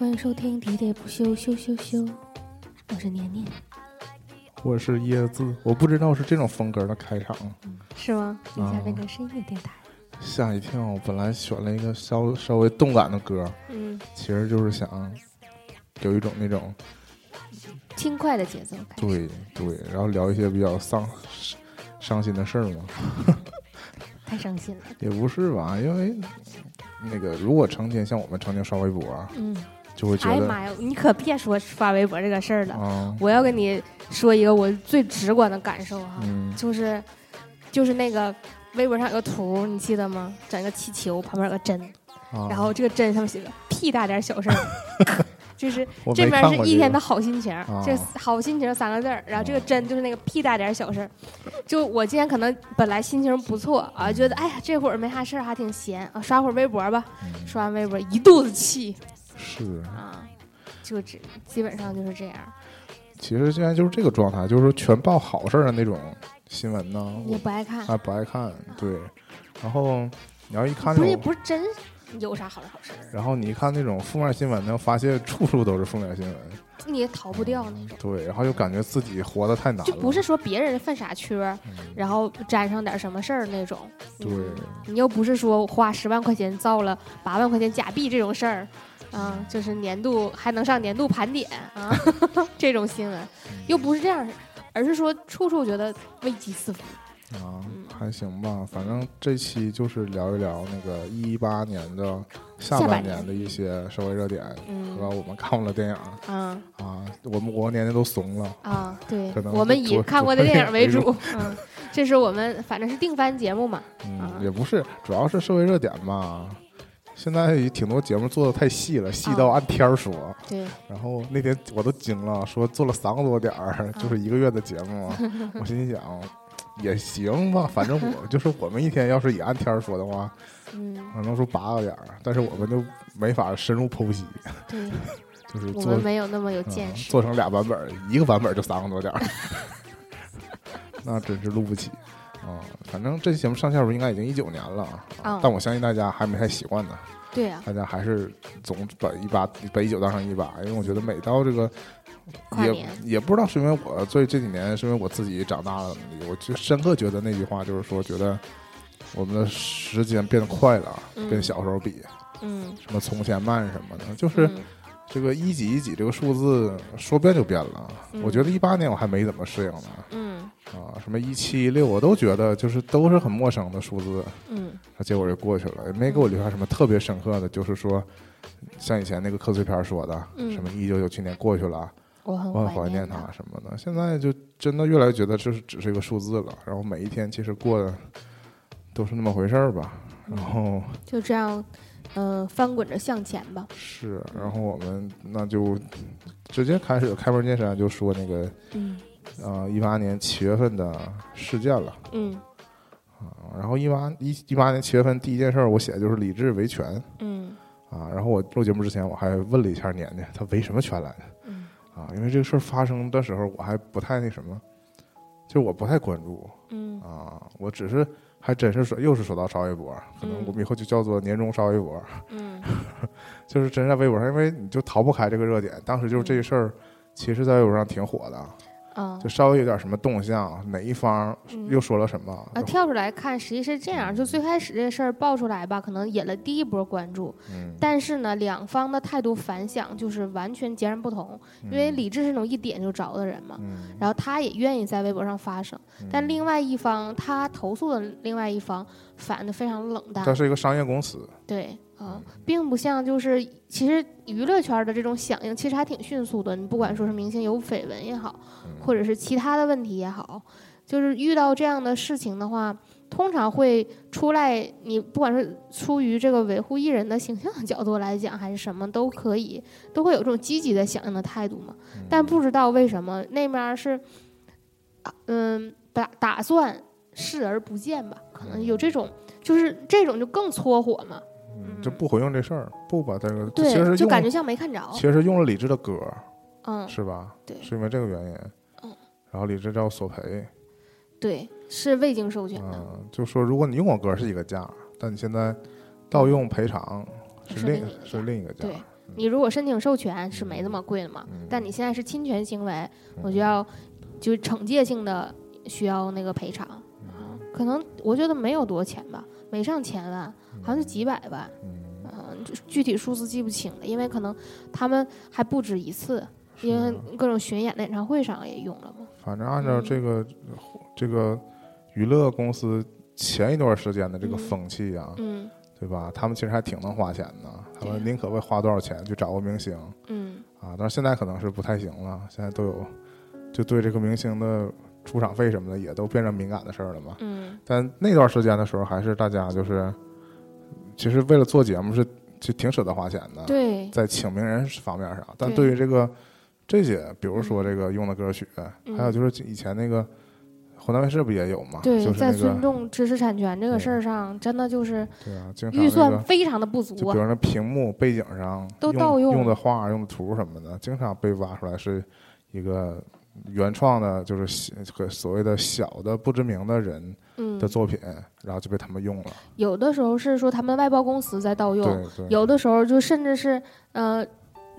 欢迎收听喋喋不休，休休休，我是年年，我是椰子，我不知道是这种风格的开场，是吗？一下啊变成深夜电台，吓一跳。本来选了一个稍稍微动感的歌，嗯，其实就是想有一种那种轻快的节奏开始。对对，然后聊一些比较伤伤心的事儿嘛，太伤心了。也不是吧？因为那个如果成天像我们成天刷微博，嗯，就会觉得哎呀妈呀，你可别说发微博这个事儿了。啊，我要跟你说一个我最直观的感受哈，嗯就是就是那个微博上有个图，你记得吗？整个气球旁边有个针，啊，然后这个针上面写个屁大点小事儿，就是 这边是一天的好心情，啊这好心情三个字儿，然后这个啊针就是那个屁大点小事儿。就我今天可能本来心情不错啊，觉得哎呀这会儿没啥事儿，还挺闲啊，刷会儿微博吧。嗯刷完微博一肚子气是，啊，就只基本上就是这样，其实现在就是这个状态，就是说全报好事儿的那种新闻呢，也我不爱看。啊不爱看，对，然后你要一看不是也那种，不是真有啥好的好事儿，然后你一看那种负面新闻呢，发现处处都是负面新闻，你也逃不掉那种。对，然后就感觉自己活得太难了，就不是说别人犯傻缺，嗯然后沾上点什么事儿那种。对嗯你又不是说花十万块钱造了八万块钱假币这种事儿，啊，就是年度还能上年度盘点啊，这种新闻又不是这样，而是说处处觉得危机四伏。啊嗯，还行吧，反正这期就是聊一聊那个一八年的下下半年的一些社会热点，和？我们看过的电影啊啊，我们我年年都怂了，啊，对可能，我们以看过的电影为多主，嗯，这是我们反正是定番节目嘛，啊嗯，也不是，主要是社会热点嘛。现在也挺多节目做的太细了，细到啊按天儿说。对，然后那天我都惊了，说做了三个多点儿，就是一个月的节目。我心想，也行吧，反正我就是我们一天要是也按天儿说的话，嗯，可能说八个点儿，但是我们就没法深入剖析，对，就是做我们没有那么有嗯见识，做成俩版本，一个版本就三个多点儿，那真是录不起啊！反正这期节目上线时候应该已经一九年了啊，啊但我相信大家还没太习惯呢，对啊，大家还是总把一八把一九当成一八，因为我觉得每到这个也也不知道是因为我最这几年是因为我自己长大了，我就深刻觉得那句话就是说，觉得我们的时间变得快了，嗯跟小时候比，嗯，什么从前慢什么的，就是。嗯这个一几一几这个数字说变就变了。嗯我觉得一八年我还没怎么适应呢，嗯啊，什么一七一六我都觉得就是都是很陌生的数字，嗯结果就过去了，也没给我留下什么特别深刻的，就是说，像以前那个贺岁片说的，嗯什么一九九七年过去了，我很怀念它它。什么的，现在就真的越来越觉得这是只是一个数字了，然后每一天其实过的都是那么回事儿吧，然后。就这样，嗯、翻滚着向前吧。是，然后我们那就直接开始开门见山就说那个嗯呃，一八年七月份的事件了嗯啊。然后一八一一八年七月份第一件事儿，我写的就是李志维权嗯啊。然后我录节目之前，我还问了一下年年，他维什么权来着嗯啊？因为这个事儿发生的时候，我还不太那什么，就我不太关注嗯啊。我只是还真是说又是说到刷微博，可能嗯我们以后就叫做年终刷微博，嗯 就是真在微博上，因为你就逃不开这个热点。当时就是这个事儿，其实在微博上挺火的。啊就稍微有点什么动向，哪一方嗯。又说了什么，啊，跳出来看，实际是这样，就最开始这事儿爆出来吧，可能引了第一波关注，嗯，但是呢，两方的态度反响就是完全截然不同。因为李志是那种一点就着的人嘛，嗯，然后他也愿意在微博上发声，但嗯另外一方他投诉的另外一方反的非常冷淡。这，是一个商业公司，对啊，并不像就是其实娱乐圈的这种响应其实还挺迅速的。你不管说是明星有绯闻也好，嗯或者是其他的问题也好，就是遇到这样的事情的话，通常会出来。你不管是出于这个维护艺人的形象的角度来讲，还是什么都可以，都会有这种积极的响应的态度嘛。嗯但不知道为什么那面儿是，啊嗯，打打算视而不见吧？可能有这种，就是这种就更搓火嘛。嗯，就不回应这事儿，不把这个，其对，实就感觉像没看着。其实用了李志的歌，嗯，是吧？对是因为这个原因，嗯，然后李志要索赔，对，是未经授权的，嗯，就说如果你用我歌是一个价，但你现在盗用赔偿是另是另一个价对，你如果申请授权是没那么贵的嘛，嗯但你现在是侵权行为，我就要就惩戒性的需要那个赔偿可能我觉得没有多少钱吧，没上千万，好像是几百万，嗯，具体数字记不清了，因为可能他们还不止一次，因为各种巡演的演唱会上也用了嘛。反正按照这个、这个娱乐公司前一段时间的这个嗯。风气啊，嗯对吧？他们其实还挺能花钱的，他们宁可为花多少钱去找个明星嗯。啊，但是现在可能是不太行了，现在都有就对这个明星的出场费什么的也都变成敏感的事儿了嘛。嗯但那段时间的时候，还是大家就是其实为了做节目是就挺舍得花钱的，对，在请名人方面上，但对对于这个这些，比如说这个用的歌曲，嗯还有就是以前那个湖南卫视不也有嘛？对，在就是那个尊重知识产权这个事儿上，真的就是对啊，经常预那个算非常的不足啊。就比如那屏幕背景上都盗用用的画、用的图什么的，经常被挖出来是一个原创的，就是小和所谓的小的不知名的人嗯的，作品，然后就被他们用了。有的时候是说他们外包公司在盗用，有的时候就甚至是呃。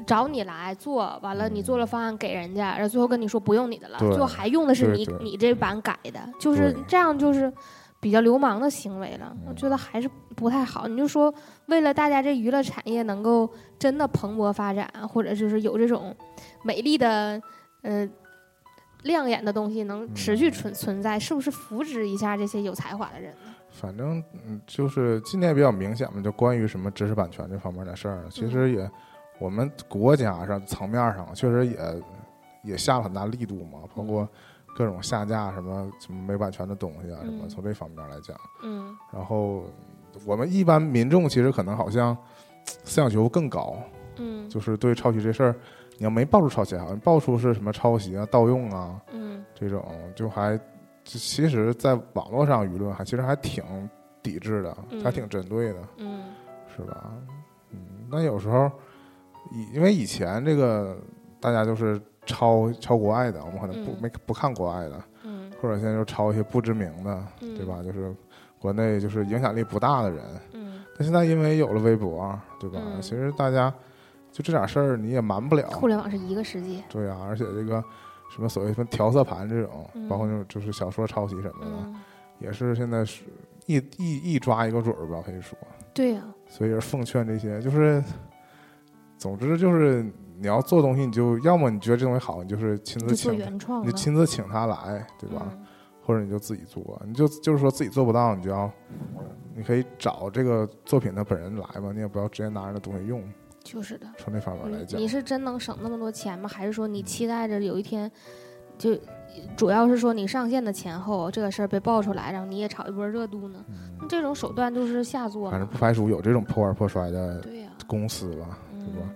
找你来做，完了你做嗯了方案给人家，然后最后跟你说不用你的了，最后还用的是你你这版改的，就是这样，就是比较流氓的行为了。我嗯觉得还是不太好。你就说为了大家这娱乐产业能够真的蓬勃发展，或者就是有这种美丽的呃亮眼的东西能持续存存在，是不是扶植一下这些有才华的人呢？反正嗯，就是今年比较明显嘛，就关于什么知识版权这方面的事儿，其嗯。实也、我们国家上层面上确实也也下了很大力度嘛，包括各种下架什么什么没版权的东西啊什么，嗯。从这方面来讲，嗯。然后我们一般民众其实可能好像思想觉悟更高，嗯。就是对抄袭这事儿，你要没爆出抄袭，好像爆出是什么抄袭啊、盗用啊嗯。这种，就还就其实，在网络上舆论还其实还挺抵制的，嗯还挺针对的，嗯。是吧？嗯，那有时候以因为以前这个大家就是抄抄国外的，我们可能不、嗯。没不看国外的，嗯。或者现在就抄一些不知名的，嗯。对吧？就是国内就是影响力不大的人，嗯，但现在因为有了微博，对吧？嗯。其实大家就这点事儿你也瞒不了，互联网是一个世界。对啊，而且这个什么所谓什么调色盘这种，嗯包括那种就是小说抄袭什么的，嗯，也是现在是一一一抓一个准儿吧，可以说。对呀、所以是奉劝这些，就是，总之就是你要做东西，你就要么你觉得这东西好，你就是亲自请他，原创，你就亲自请他来，对吧？嗯或者你就自己做，你就就是说自己做不到，你就要，你可以找这个作品的本人来嘛，你也不要直接拿人的东西用。就是的。从那方面来讲，你你是真能省那么多钱吗？还是说你期待着有一天，就主要是说你上线的前后这个事儿被爆出来，然后你也炒一波热度呢？那这种手段就是下作嗯反正？不排除有这种破罐破摔的、公司吧，对吧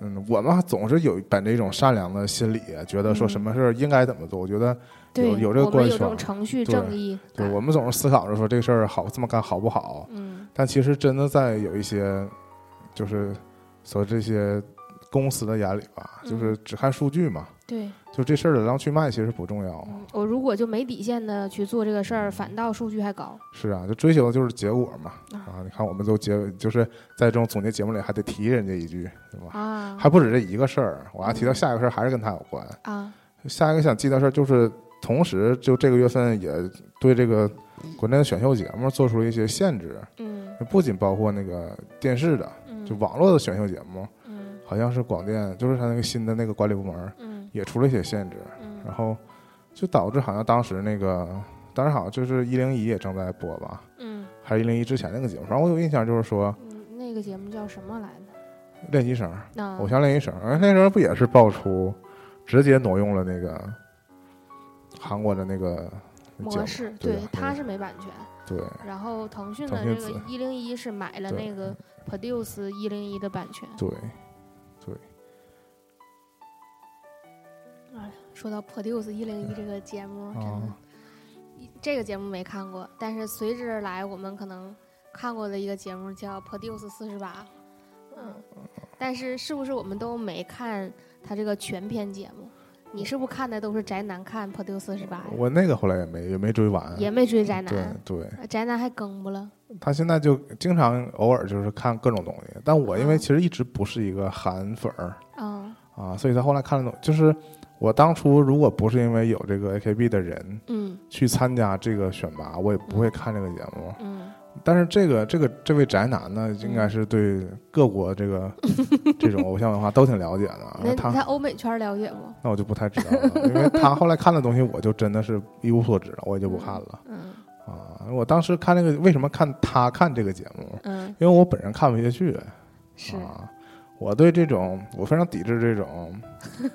嗯？嗯，我们总是有本着一种善良的心理，觉得说嗯什么事儿应该怎么做。我觉得有，有这个关系我们有这种程序正义对，感。我们总是思考着说这个事儿好这么干好不好，嗯但其实真的在有一些，就是说这些公司的眼里吧，嗯就是只看数据嘛，对，就这事儿的量去脉其实不重要。嗯，我如果就没底线的去做这个事儿，反倒数据还高。是啊，就追求的就是结果嘛。啊啊，你看我们都结，就是在这种总结节目里还得提人家一句，对吧？啊还不止这一个事儿，我还提到下一个事儿还是跟他有关。啊下一个想记的事儿就是，同时就这个月份也对这个国内的选秀节目做出了一些限制，嗯不仅包括那个电视的，嗯，就网络的选秀节目，嗯。好像是广电，就是他那个新的那个管理部门嗯。也出了一些限制，嗯。然后就导致好像当时那个，当时好像就是一零一也正在播吧，嗯。还是一零一之前那个节目，反正我有印象就是说嗯，那个节目叫什么来着？练习生、偶像练习生，而那时候不也是爆出直接挪用了那个韩国的那个模式，对对，它是没版权。对然后腾讯的腾讯这个一零一是买了那个 Produce 一零一的版权。对对，哎，说到 Produce 一零一这个节目，真的啊，这个节目没看过，但是随之而来我们可能看过的一个节目叫 Produce 四十八，嗯，但是是不是我们都没看它这个全篇节目？你是不是看的都是宅男看破丢四十八呀？我那个后来也没也没追完，也没追宅男，对对，宅男还更不了？他现在就经常偶尔就是看各种东西，但我因为啊其实一直不是一个韩粉儿嗯啊，所以他后来看了东，就是我当初如果不是因为有这个 AKB 的人嗯去参加这个选拔，我也不会看这个节目。嗯但是这个这个这位宅男呢，应该是对各国这个 这种偶像文化都挺了解的他在欧美圈了解不？那我就不太知道了，因为他后来看的东西，我就真的是一无所知了，我也就不看了嗯啊。我当时看那个为什么看他看这个节目？嗯，因为我本人看不下去是啊，我对这种我非常抵制这种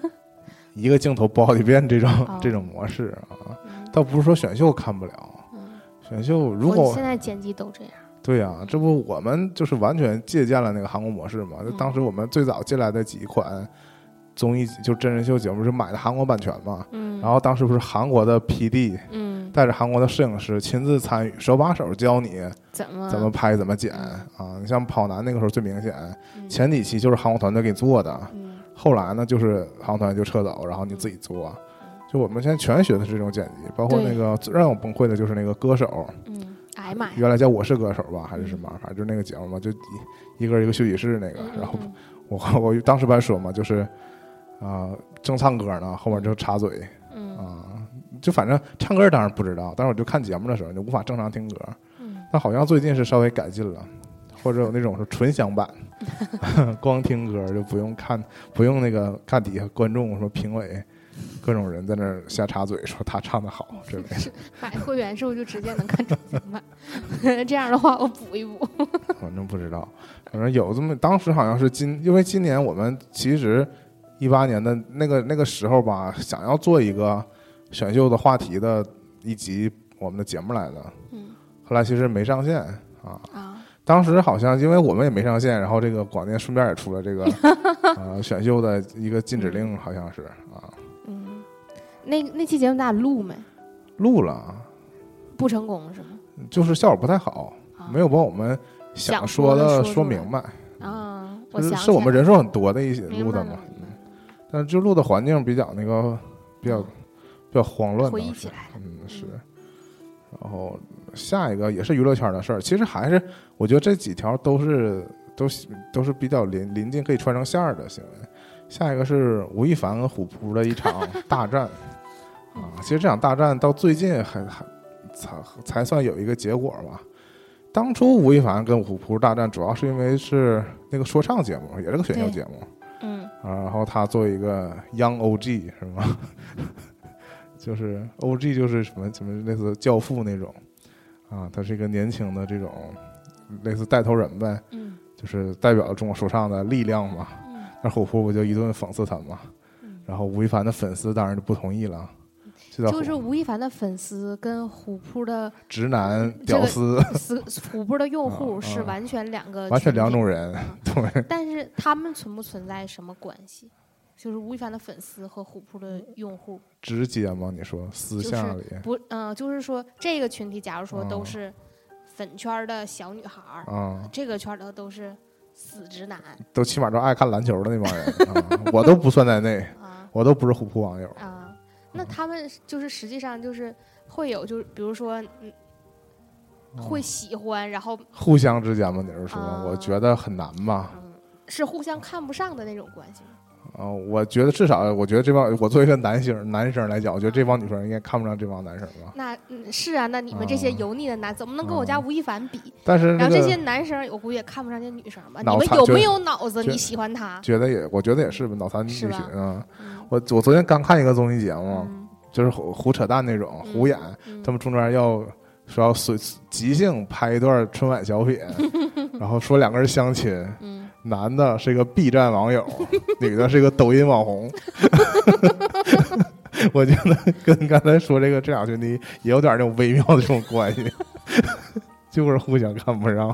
一个镜头播好几遍这种、哦这种模式啊。嗯倒不是说选秀看不了，嗯，选秀如我果现在剪辑都这样。对呀、这不我们就是完全借鉴了那个韩国模式嘛。就嗯当时我们最早进来的几款综艺就真人秀节目是买的韩国版权嘛，嗯，然后当时不是韩国的 PD 嗯，带着韩国的摄影师亲自参与，手把手教你怎么怎么拍、怎么剪啊。你像跑男那个时候最明显，嗯前几期就是韩国团队给你做的，嗯后来呢就是韩国团队就撤走，然后你自己做。就我们现在全学的是这种剪辑，包括那个最让我崩溃的就是那个歌手，嗯，哎呀妈呀，原来叫《我是歌手》吧，还是什么，反正就是那个节目嘛，就一一个人一个休息室那个，嗯然后嗯。我 我当时不还说嘛，就是啊、正唱歌呢，后面就插嘴嗯。啊、就反正唱歌当然不知道，但是我就看节目的时候就无法正常听歌，嗯。但好像最近是稍微改进了，或者有那种是纯享版，光听歌就不用看，不用那个看底下观众什么评委。各种人在那儿瞎插嘴，说他唱的好 之类的，买会员是不是就直接能看中文版？这样的话，我补一补。反正不知道，反正有这么，当时好像是今，因为今年我们其实一八年的那个那个时候吧，想要做一个选秀的话题的一集我们的节目来的，嗯后来其实没上线啊。啊，当时好像因为我们也没上线，然后这个广电顺便也出了这个 呃选秀的一个禁止令，好像是啊，嗯，那那期节目咱俩录没？录了，不成功是吗？就是效果不太好，啊没有把我们想想说的的说出来明白。啊，我就是想是我们人数很多的一些明录的嘛但就录的环境比较那个，比较嗯比较慌乱。回忆当时起来了嗯是嗯。然后下一个也是娱乐圈的事儿，其实还是我觉得这几条都是都是都是比较临临近可以串成线儿的行为。下一个是吴亦凡和虎扑的一场大战 啊，其实这场大战到最近还还才才算有一个结果吧。当初吴亦凡跟虎扑大战，主要是因为是那个说唱节目，也是个选秀节目。嗯啊，然后他作为一个 Young OG 是吗？就是 OG 就是什么什么类似教父那种啊，他是一个年轻的这种类似带头人呗，嗯就是代表了中国说唱的力量嘛。嗯那虎扑不就一顿讽刺他嘛？嗯，然后吴亦凡的粉丝当然就不同意了，就是吴亦凡的粉丝跟虎扑的直男屌 丝，死虎扑的用户是完全两个，完全两种。人，啊对。但是他们存不存在什么关系？就是吴亦凡的粉丝和虎扑的用户直接吗？你说私就是下里不，嗯、就是说这个群体，假如说啊都是粉圈儿的小女孩儿，啊，这个圈儿的都是死直男都起码都爱看篮球的那帮人 啊，我都不算在内，啊我都不是虎扑网友。啊。那他们就是实际上就是会有，就是比如说，嗯，会喜欢，然后互相之间嘛，你是说？啊我觉得很难吧。嗯，是互相看不上的那种关系吗。啊、我觉得至少，我觉得这帮我作为一个男性男生来讲，我觉得这帮女生应该看不上这帮男生吧。那嗯是啊，那你们这些啊油腻的男怎么能跟我家啊吴亦凡比？但是那然后这些男生，我估计也看不上这女生吧？你脑残们有没有脑子？觉你喜欢他？觉得也，我觉得也是吧，脑残女群吧啊。嗯我我昨天刚看一个综艺节目，嗯就是胡胡扯淡那种，嗯胡演，嗯他们中间要说要随即兴拍一段春晚小品，然后说两个人相亲，嗯，男的是一个 B 站网友，女的是一个抖音网红。我觉得跟刚才说这个这两兄弟也有点那种微妙的这种关系，就是互相看不上，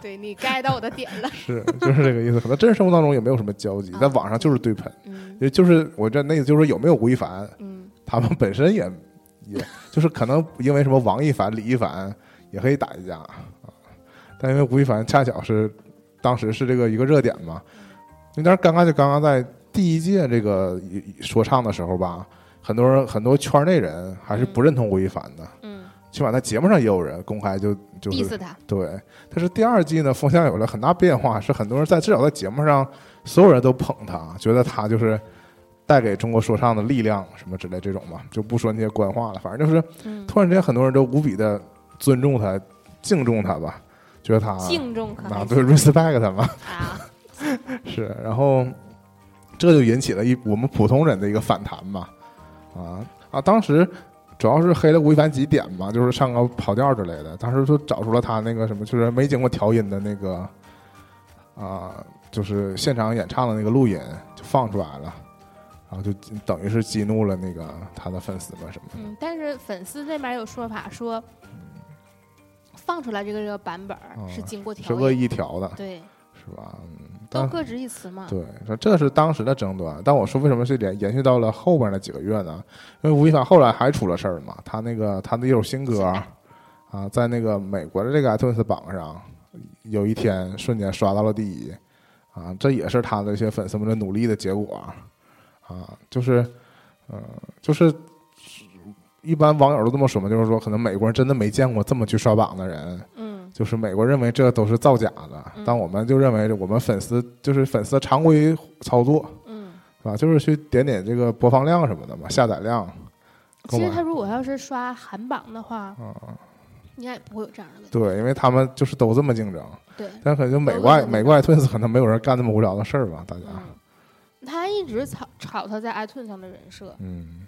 对你 get 到我的点了。是就是这个意思。可能真实生活当中也没有什么交集，在网上就是对喷，嗯也就是我这那意思就是说有没有吴亦凡，嗯他们本身也也就是可能因为什么王一凡、李一凡也可以打一架啊，但因为吴亦凡恰巧是当时是这个一个热点嘛，有点尴尬，就刚刚在第一届这个说唱的时候吧，很多人很多圈内人还是不认同吴亦凡的，嗯起码在节目上也有人公开就就是，diss 他，对。但是第二季呢，风向有了很大变化，是很多人在至少在节目上，所有人都捧他，觉得他就是带给中国说唱的力量什么之类这种嘛，就不说那些官话了，反正就是嗯，突然之间很多人都无比的尊重他、敬重他吧，觉得他敬重啊对 respect 他嘛，啊，是，然后这就引起了一我们普通人的一个反弹嘛，啊啊，当时主要是黑了吴亦凡几点嘛，就是唱个跑调之类的，当时就找出了他那个什么，就是没经过调音的那个啊，就是现场演唱的那个录音就放出来了。然后就等于是激怒了那个他的粉丝们什么的，嗯，但是粉丝那边有说法说，放出来这个这个版本是经过调是恶，意调的，对，是吧？都各执一词嘛，对，说这是当时的争端。但我说为什么是延延续到了后边那几个月呢？因为吴亦凡后来还出了事儿嘛，他那个他的一首新歌啊，在那个美国的这个 iTunes 榜上，有一天瞬间刷到了第一啊，这也是他的一些粉丝们的努力的结果啊，就是呃，就是一般网友都这么说嘛，就是说可能美国人真的没见过这么去刷榜的人。嗯，就是美国认为这都是造假的，嗯。但我们就认为我们粉丝就是粉丝常规操作，嗯，是吧？就是去点点这个播放量什么的嘛，下载量。其实他如果要是刷韩榜的话，嗯，应该也不会有这样的，对，因为他们就是都这么竞争，对，但可能就美都国美国 iTunes 可能没有人干那么无聊的事儿吧，大家，嗯，他一直炒炒他在 iTunes 上的人设，嗯，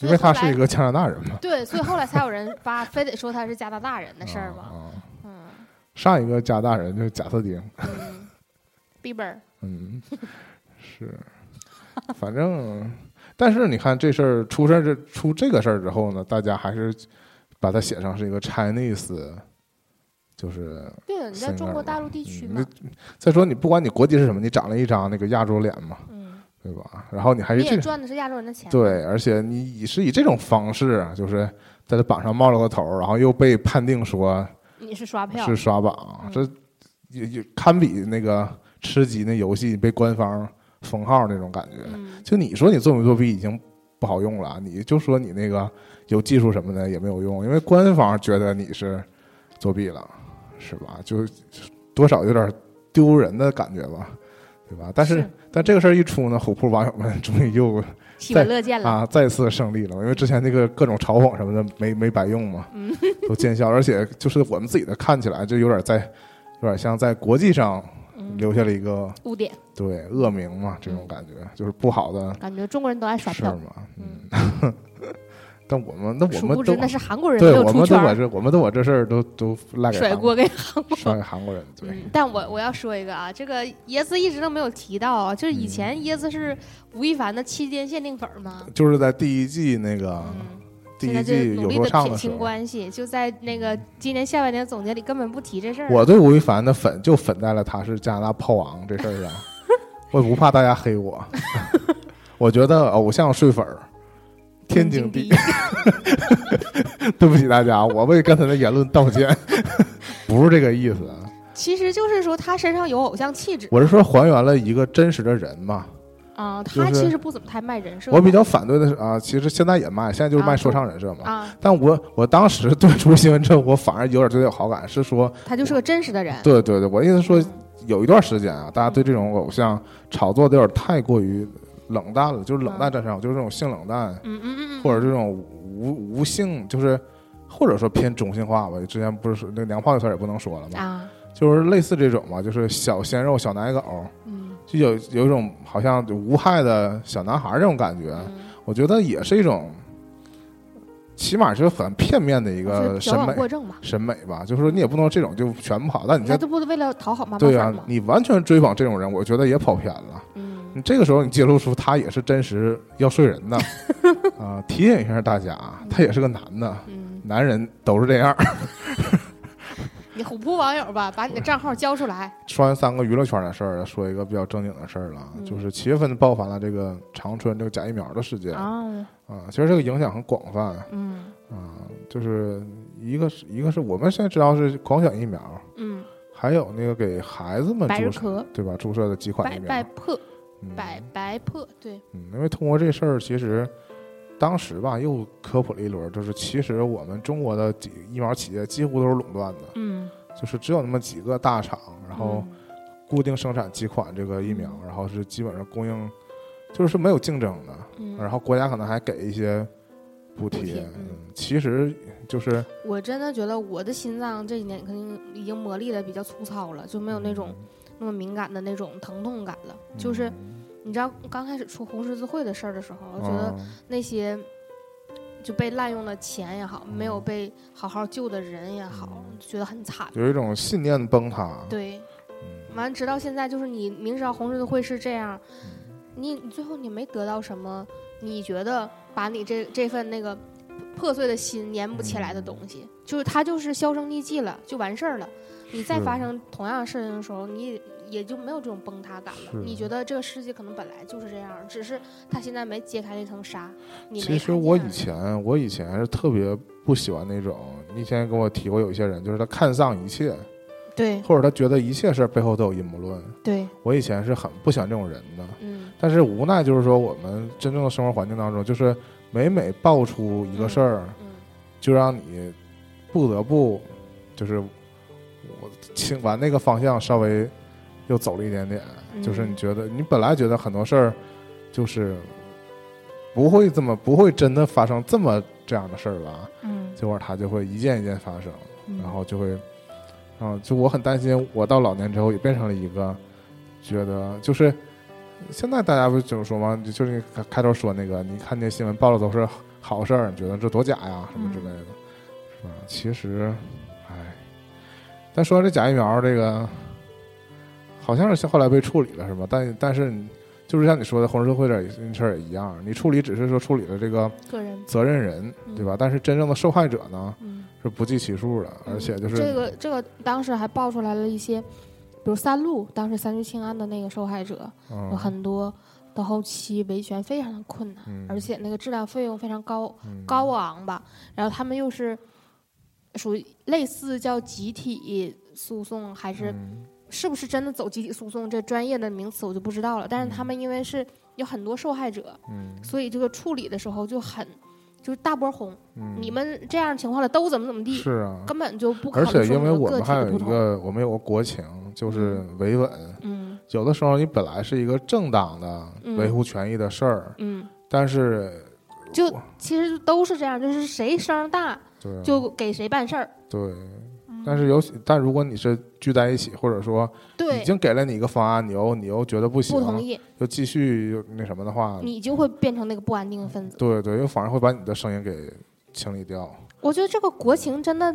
因为他是一个加拿大人嘛，对，所以后来才有人发，非得说他是加拿大人的事儿嘛，嗯上一个加拿大人就是贾斯汀，嗯，Bieber，嗯，是，反正，但是你看这事儿出事儿这出这个事儿之后呢，大家还是把它写上是一个 Chinese，就是对，你在中国大陆地区嗯嘛，再说你不管你国籍是什么，你长了一张那个亚洲脸嘛，嗯，对吧？然后你还是你也这赚的是亚洲人的钱，，对，而且你以是以这种方式，就是在这榜上冒了个头，然后又被判定说你是刷票，是刷榜，嗯这也也堪比那个吃鸡那游戏被官方封号那种感觉。嗯，就你说你作没作弊已经不好用了，你就说你那个有技术什么的也没有用，因为官方觉得你是作弊了，是吧？就多少有点丢人的感觉吧，对吧？但是是但这个事儿一出呢，虎扑网友们终于又喜闻乐见了，啊再次胜利了，因为之前那个各种嘲讽什么的没没白用嘛，嗯。都见效，而且就是我们自己的看起来就有点在有点像在国际上嗯，留下了一个污点，对恶名嘛，这种感觉就是不好的感觉中国人都爱耍票，事儿嘛，嗯。但我们那我们都那是韩国人没对，我有出圈儿，们都把这我们都把这事儿都都赖给甩锅给韩国。甩给韩国人，对，嗯，但我我要说一个啊，这个椰子一直都没有提到啊，就是以前椰子是吴亦凡的期间限定粉儿嘛，就是在第一季那个嗯，第一季有说唱的时候，关系，就在那个今年下半年总结里根本不提这事儿。我对吴亦凡的粉就粉在了他是加拿大炮王这事儿上，我也不怕大家黑我，我觉得偶像睡粉儿天经地义。对不起大家，我为刚才的言论道歉，不是这个意思。其实就是说他身上有偶像气质我是说还原了一个真实的人嘛。啊，就是他其实不怎么太卖人设。我比较反对的是啊，其实现在也卖，现在就是卖说唱人设嘛。啊，但我我当时对出新闻之后，我反而有点对他有好感，是说，他就是个真实的人。对对对，我意思说嗯，有一段时间啊，大家对这种偶像炒作的有点太过于冷淡了，就是冷淡战场，就是这种性冷淡，嗯嗯嗯嗯，或者这种无无性，就是或者说偏中性化吧。之前不是说那娘炮的词儿也不能说了嘛，啊，就是类似这种嘛，就是小鲜肉、小奶狗，嗯就有有一种好像无害的小男孩这种感觉。嗯，我觉得也是一种，起码是很片面的一一个审美过正嘛，审美吧。就是说你也不能这种就全不好，但你这不是为了讨好妈妈对啊？你完全追捧这种人，我觉得也跑偏了。嗯你这个时候你揭露出他也是真实要睡人的 啊，提醒一下大家，他也是个男的，嗯，男人都是这样。你虎扑网友吧，把你的账号交出来。说完三个娱乐圈的事儿，说一个比较正经的事儿了，嗯。就是七月份爆发了这个长春这个假疫苗的事件。啊。啊，其实这个影响很广泛。嗯。啊，就是一个是一个是我们现在知道是狂犬疫苗，嗯，还有那个给孩子们注射，对吧？注射的几款疫苗，百破，嗯。白白破，对，嗯，因为通过这事儿，其实当时吧又科普了一轮，就是其实我们中国的几疫苗企业几乎都是垄断的，嗯，就是只有那么几个大厂，然后嗯。固定生产几款这个疫苗，然后是基本上供应，就是没有竞争的，嗯，然后国家可能还给一些补贴，嗯，其实就是我真的觉得我的心脏这几年肯定已经磨砺的比较粗糙了，就没有那种那么敏感的那种疼痛感了。就是你知道刚开始出红十字会的事儿的时候，我觉得嗯那些就被滥用的钱也好，没有嗯被好好救的人也好，嗯觉得很惨。有一种信念崩塌，对，嗯，完直到现在，就是你明知道红十字会是这样，你最后你没得到什么，你觉得把你这这份那个破碎的心粘不起来的东西，就是它就是销声匿迹了，就完事儿了。你再发生同样的事情的时候，你也也就没有这种崩塌感了。你觉得这个世界可能本来就是这样，只是他现在没揭开那层纱。你其实我以前我以前是特别不喜欢那种，你以前跟我提过有一些人，就是他看上一切，对或者他觉得一切事儿背后都有阴谋论。对，我以前是很不喜欢这种人的，嗯但是无奈就是说，我们真正的生活环境当中，就是每每爆出一个事儿，嗯就让你不得不就是我倾往那个方向稍微又走了一点点，嗯就是你觉得你本来觉得很多事儿就是不会这么不会真的发生这么这样的事儿吧，嗯，结果它就会一件一件发生，嗯然后就会，啊，就我很担心，我到老年之后也变成了一个觉得就是。现在大家不就是说吗？就就是你开开头说那个，你看见新闻报的都是好事儿，你觉得这多假呀，什么之类的，是吧？其实，唉，但说到这假疫苗，这个好像是后来被处理了，是吧？但但是就是像你说的红十字会这事儿也一样，你处理只是说处理了这个个人，责任人，嗯对吧？但是真正的受害者呢嗯。是不计其数的，而且就是这个这个当时还爆出来了一些，比如三鹿当时三聚氰胺的那个受害者，有嗯很多到后期维权非常的困难，嗯而且那个治疗费用非常高嗯高昂吧。然后他们又是属于类似叫集体诉讼，还是嗯是不是真的走集体诉讼？这专业的名词我就不知道了。但是他们因为是有很多受害者，嗯所以这个处理的时候就很就是大波红。嗯，你们这样情况的都怎么怎么地，是啊，根本就不可能而且因为我们还有一。个我们有个国情，就是维稳。嗯有的时候你本来是一个正当的嗯维护权益的事儿，嗯，但是就其实都是这样，就是谁声儿大对就给谁办事儿。对，但是有但如果你是聚在一起，或者说对已，经给了你一个方案，你又你又觉得不行，不同意，又继续又那什么的话，你就会变成那个不安定的分子。对对，因为反而会把你的声音给清理掉。我觉得这个国情真的，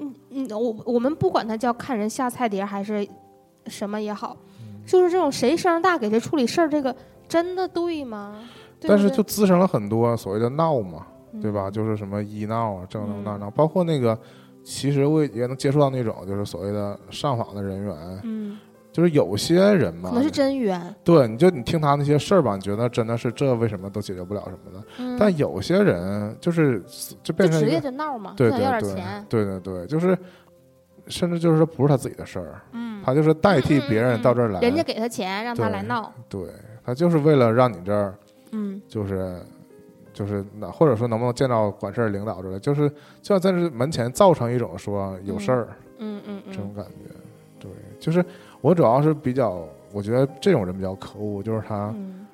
嗯嗯，我我们不管它叫看人下菜碟还是什么也好，嗯就是这种谁声大给谁处理事儿，这个真的对吗？对但是就滋生了很多所谓的闹嘛，对吧？嗯就是什么医闹啊、这那那那闹，包括那个，其实我也能接触到那种就是所谓的上访的人员，嗯，就是有些人嘛可，能是真冤。对，你就你听他那些事儿吧，你觉得真的是这为什么都解决不了什么的，嗯，但有些人就是就变成一个，就闹嘛，对对对。对对对，就是甚至就是说不是他自己的事儿，嗯，他就是代替别人嗯到这儿来，人家给他钱让他对来闹。对他就是为了让你这儿嗯就是就是那或者说能不能见到管事儿领导之类，就是就要在这门前造成一种说有事儿、嗯嗯嗯这种感觉。对，就是我主要是比较，我觉得这种人比较可恶，就是他嗯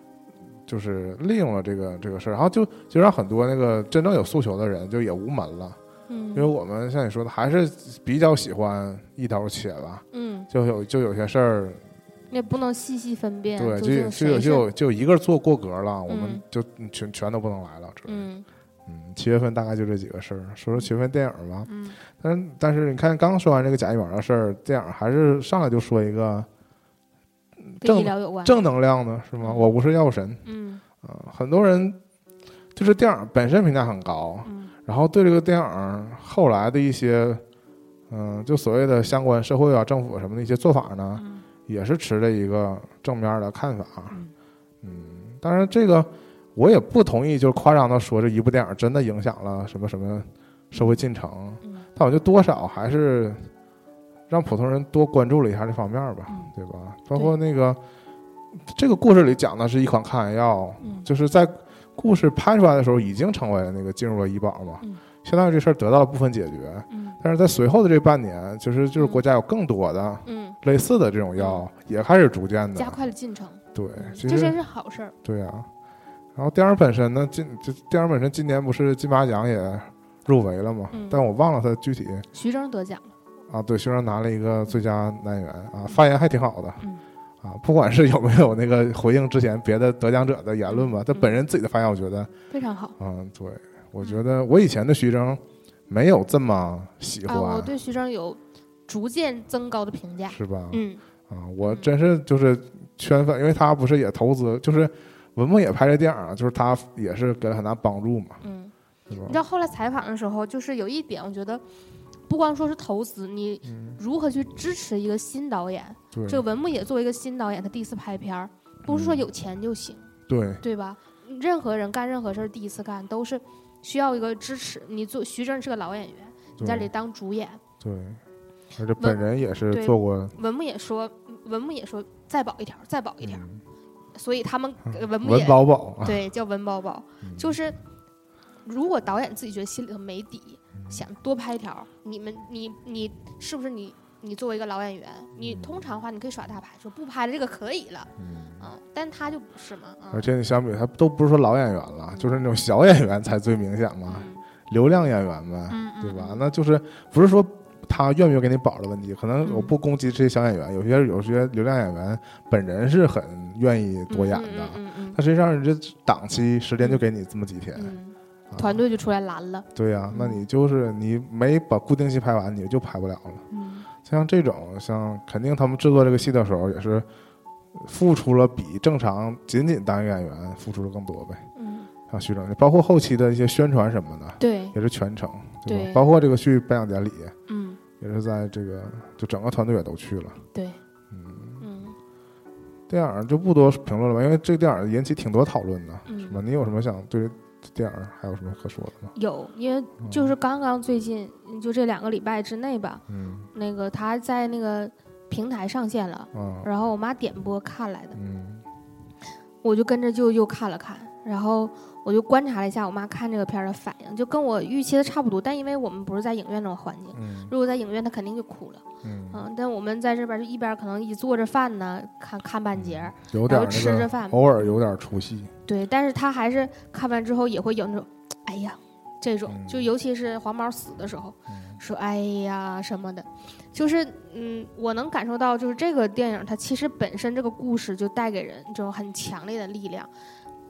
就是利用了这个这个事儿，然后就就让很多那个真正有诉求的人就也无门了。嗯，因为我们像你说的，还是比较喜欢一刀切吧，嗯，就有就有些事儿，也不能细细分辨，对，究就就就有就有一个做过格了，我们嗯就全全都不能来了。嗯嗯，七月份大概就这几个事儿。说说七月份电影吧，嗯但是但是你看，刚说完这个假疫苗的事儿，电影还是上来就说一个跟正。正能量的，是吗？我不是药神嗯啊、很多人就是电影本身评价很高，嗯然后对这个电影后来的一些，嗯、就所谓的相关社会啊、政府什么的一些做法呢，嗯也是持着一个正面的看法。嗯。嗯，当然这个我也不同意，就是夸张的说这一部电影真的影响了什么什么社会进程，嗯。但我觉得多少还是让普通人多关注了一下这方面吧，嗯。对吧？包括那个这个故事里讲的是一款抗癌药，嗯。就是在故事拍出来的时候已经成为了那个进入了医保嘛，嗯相当于这事儿得到了部分解决。嗯但是在随后的这半年，就是就是嗯国家有更多的嗯，类似的这种药也开始逐渐的加快了进程，对，这真是好事儿。对啊。然后电影本身呢，今这电影本身今年不是金马奖也入围了嘛？嗯但我忘了它具体徐峥得奖了，啊，对，徐峥拿了一个最佳男演员啊，发言还挺好的。嗯啊，不管是有没有那个回应之前别的得奖者的言论吧，他本人自己的发言，我觉得，非常好。嗯，对，我觉得我以前的徐峥没有这么喜啊，我，对徐峥有逐渐增高的评价。是吧？嗯啊，我真是就是圈粉，因为他不是也投资，就是文牧野拍这电影啊，就是他也是给了很大帮助嘛，嗯，你知？道后来采访的时候，就是有一点，我觉得不光说是投资，你嗯，如何去支持一个新导演？对，这个文牧野作为一个新导演，他第一次拍片儿，不是说嗯有钱就行，对，对吧？任何人干任何事儿第一次干都是需要一个支持。你做徐峥是个老演员，你在里，当主演。对，而且本人也是做过文牧也说，文牧也说再保一条，再保一条。嗯。所以他们呃文牧文野宝。宝啊，对叫文宝宝，嗯。就是如果导演自己觉得心里头没底，嗯。想多拍一条，你们你你是不是你你作为一个老演员，你嗯通常的话你可以耍大牌，说不拍了这个可以了，嗯。嗯，但他就不是嘛，嗯而且你相比他都不是说老演员了，就是那种小演员才最明显嘛，嗯流量演员呗，对吧？嗯那就是不是说他愿不愿意给你保的问题，可能嗯我不攻击这些小演员，有些有些流量演员本人是很愿意多演的，嗯嗯嗯他实际上人家档期时间就给你这么几天，团队就出来拦了，对呀、那嗯你就是你没把固定期拍完，你就拍不了了。嗯像这种，像肯定他们制作这个戏的时候，也是付出了比正常仅仅当演员付出的更多呗。嗯，像徐峥，包括后期的一些宣传什么的，对，也是全程，对吧？对包括这个去颁奖典礼，嗯也是在这个就整个团队也都去了。对，嗯，嗯电影就不多评论了吧，因为这个电影引起挺多讨论的，嗯是吧？你有什么想对这电影还有什么可说的吗？有，因为就是刚刚最近就这两个礼拜之内吧，嗯。那个他在那个平台上线了，嗯然后我妈点播看来的，嗯。我就跟着就又看了看，然后我就观察了一下我妈看这个片儿的反应，就跟我预期的差不多，但因为我们不是在影院那种环境，嗯如果在影院她肯定就哭了，嗯，嗯，但我们在这边就一边可能一做着饭呢，看看半截儿，然后有点那个吃着饭，偶尔有点出戏，对，但是她还是看完之后也会有那种，哎呀，这种，就嗯尤其是黄毛死的时候，嗯说哎呀什么的，就是嗯，我能感受到，就是这个电影它其实本身这个故事就带给人这种很强烈的力量。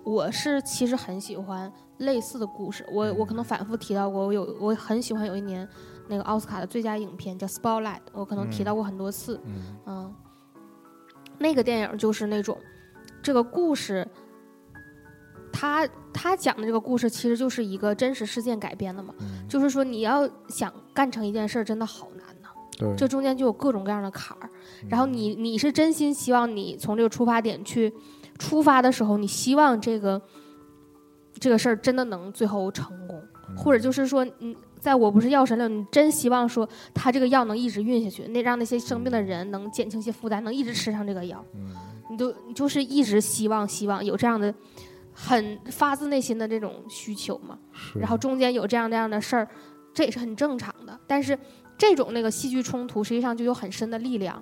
我是其实很喜欢类似的故事，我我可能反复提到过，我有我很喜欢有一年那个奥斯卡的最佳影片叫《Spotlight》，我可能提到过很多次，嗯。嗯，那个电影就是那种这个故事。他他讲的这个故事其实就是一个真实事件改编的嘛，嗯，就是说你要想干成一件事儿，真的好难呐、对，这中间就有各种各样的坎儿。嗯。然后你你是真心希望你从这个出发点去出发的时候，你希望这个这个事儿真的能最后成功，嗯或者就是说，嗯，在我不是药神了，你真希望说他这个药能一直运下去，那让那些生病的人能减轻些负担，能一直吃上这个药。嗯你就你就是一直希望希望有这样的很发自内心的这种需求嘛。然后中间有这样这样的事儿，这也是很正常的。但是这种那个戏剧冲突，实际上就有很深的力量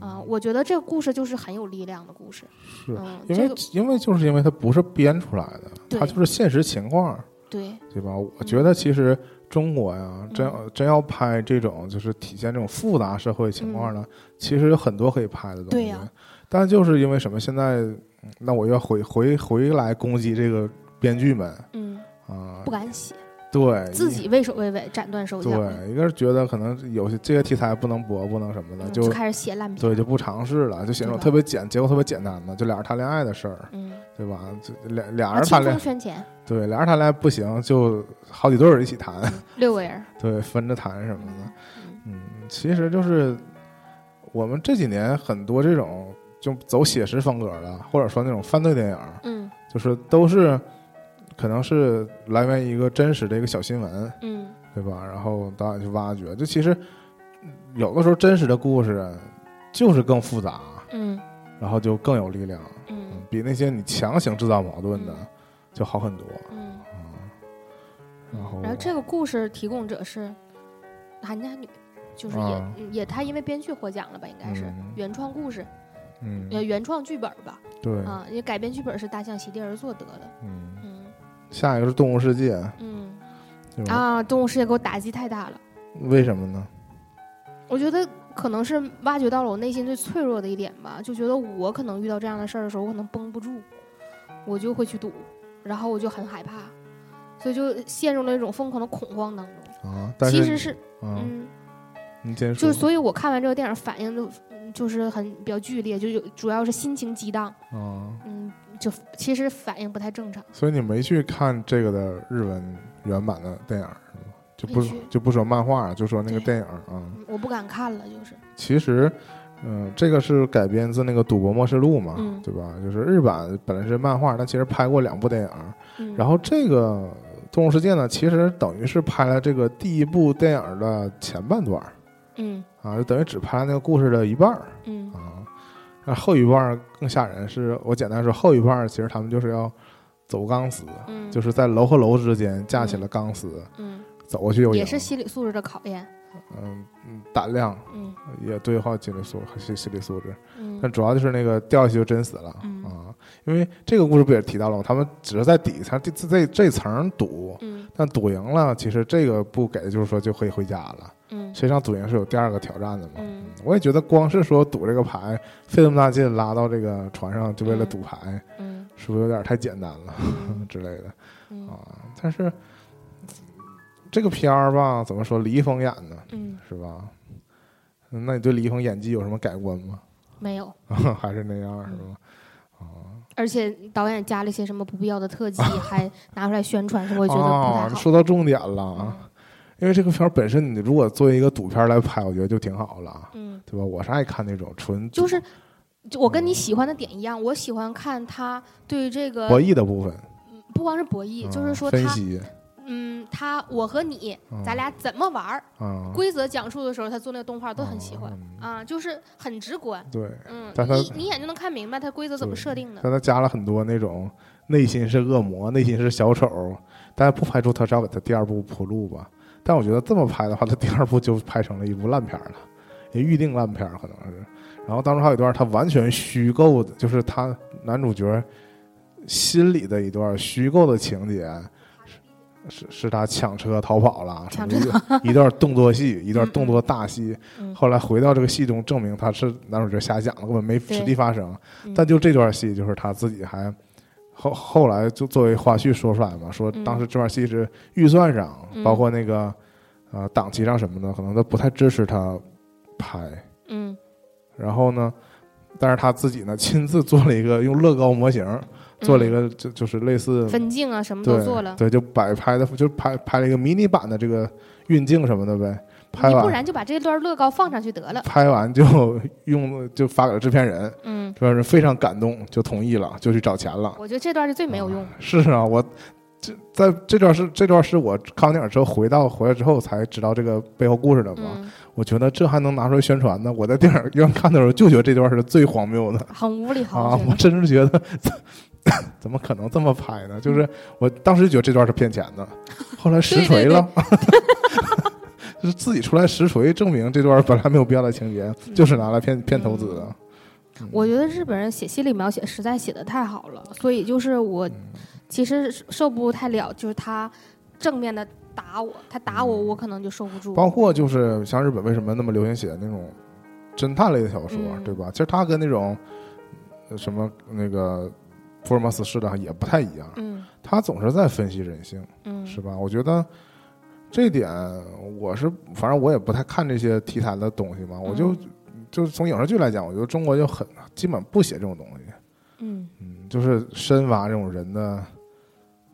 啊、我觉得这个故事就是很有力量的故事。是嗯，因为这个因为就是因为它不是编出来的，它就是现实情况，对，对吧？我觉得其实中国呀，真真要拍这种就是体现这种复杂社会情况呢，其实有很多可以拍的东西。嗯对呀但就是因为什么？现在嗯那我要回回回来攻击这个编剧们嗯，啊不，敢写，对自己畏首畏尾，斩断手脚，对，一个是觉得可能有些这些题材不能播，不能什么的，就开始写烂片。对就不尝试了，就写那种特别简结构特别简单的，就俩人谈恋爱的事儿，嗯，对吧？就俩俩人谈恋爱圈钱，对俩人谈恋爱不行，就好几对儿一起谈，六个人，对，分着谈什么的。嗯嗯，其实就是我们这几年很多这种就走写实风格的，或者说那种犯罪电影，嗯就是都是可能是来源于一个真实的一个小新闻，嗯。对吧？然后导演去挖掘，就其实有的时候真实的故事就是更复杂，嗯。然后就更有力量。嗯。比那些你强行制造矛盾的嗯。就好很多。嗯，然后，然后这个故事提供者是韩家女，就是也、也他因为编剧获奖了吧，应该是、嗯。原创故事，嗯，呃原创剧本吧，对，啊，因为改编剧本是大象席地而坐得的，嗯，嗯下一个是《动物世界》，嗯？啊，动物世界给我打击太大了，为什么呢？我觉得可能是挖掘到了我内心最脆弱的一点吧，就觉得我可能遇到这样的事儿的时候，我可能绷不住，我就会去赌，然后我就很害怕，所以就陷入了一种疯狂的恐慌当中。啊，但是其实是，嗯，嗯，你先说，就所以我看完这个电影反应就嗯就是很比较剧烈，就有主要是心情激荡，啊，嗯，就其实反应不太正常。所以你没去看这个的日文原版的电影是吗？就不就不说漫画，就说那个电影啊。嗯我不敢看了，就是，其实，嗯、这个是改编自那个《赌博默示录》嘛，嗯对吧？就是日版本来是漫画，但其实拍过两部电影。嗯，然后这个《动物世界》呢，其实等于是拍了这个第一部电影的前半段儿嗯啊，就等于只拍了那个故事的一半儿嗯啊。那后一半更吓人是，我简单说，后一半其实他们就是要走钢丝，嗯，就是在楼和楼之间架起了钢丝，嗯，走过去也是心理素质的考验。嗯嗯胆量嗯也对话心理素心心理素质，嗯但主要就是那个掉下去就真死了、嗯啊，因为这个故事不也提到了吗？他们只是在底层这这这这层赌，嗯但赌赢了，其实这个不给就是说就可以回家了。嗯实际上赌赢是有第二个挑战的嘛。嗯我也觉得光是说赌这个牌，费那么大劲拉到这个船上，就为了嗯赌牌，嗯是不是有点太简单了、嗯 之类的嗯啊？但是这个片儿吧，怎么说？李易峰演的嗯，是吧？嗯那你对李易峰演技有什么改观吗？没有。还是那样是吧？而且导演加了一些什么不必要的特技，还拿出来宣传，是我觉得不太哦，好。说到重点了嗯啊！因为这个片儿本身，你如果作为一个赌片来拍，我觉得就挺好了，嗯，对吧？我是爱看那种纯就是，就我跟你喜欢的点一样，我喜欢看他对于这个博弈的部分，不光是博弈，就是嗯说他，分析嗯，他我和你，嗯咱俩怎么玩儿，啊，规则讲述的时候，他做那个动画都很喜欢嗯啊，就是很直观，对，嗯，但他你一眼就能看明白他规则怎么设定的。但他加了很多那种内心是恶魔，内心是小丑，但是不排除他是要给他第二部铺路吧。但我觉得这么拍的话，他第二部就拍成了一部烂片了，也预定烂片可能是。然后当中还有一段他完全虚构的，就是他男主角心里的一段虚构的情节，是是他抢车逃跑了，什么一一段动作戏，一段嗯动作大戏。嗯后来回到这个戏中，证明他是男主角瞎讲的，根本没实际发生。嗯但就这段戏，就是他自己还后后来就作为花絮说出来嘛，说嗯当时这段戏是预算上，嗯包括那个呃档期上什么的，可能都不太支持他拍。嗯然后呢，但是他自己呢亲自做了一个用乐高模型做了一个就就是类似嗯分镜啊，什么对都做了。对，就摆拍的就拍拍了一个迷你版的这个运镜什么的呗。拍你不然就把这段乐高放上去得了。拍完就用就发给了制片人，嗯，制片人非常感动，就同意了，就去找钱了。我觉得这段是最没有用。是啊，我这在这段是这段是我看完电影之后回到回来之后才知道这个背后故事的嘛。嗯，我觉得这还能拿出来宣传呢？我在电影院看的时候就觉得这段是最荒谬的很无厘头。啊！我真是觉得 怎么可能这么拍呢？就是我当时就觉得这段是骗钱的，后来实锤了。就是自己出来实锤，证明这段本来没有必要的情节，就是拿来骗骗投资的。我觉得日本人写心理描写实在写的太好了，所以就是我嗯。其实受不太了，就是他正面的打我，他打我，我可能就受不住。包括就是像日本为什么那么流行写那种侦探类的小说，嗯。对吧？其实他跟那种呃什么那个福尔摩斯式的也不太一样，嗯。他总是在分析人性，嗯，是吧？我觉得这点我是反正我也不太看这些题材的东西嘛，我就嗯就是从影视剧来讲，我觉得中国就很基本不写这种东西，嗯嗯，就是深挖这种人的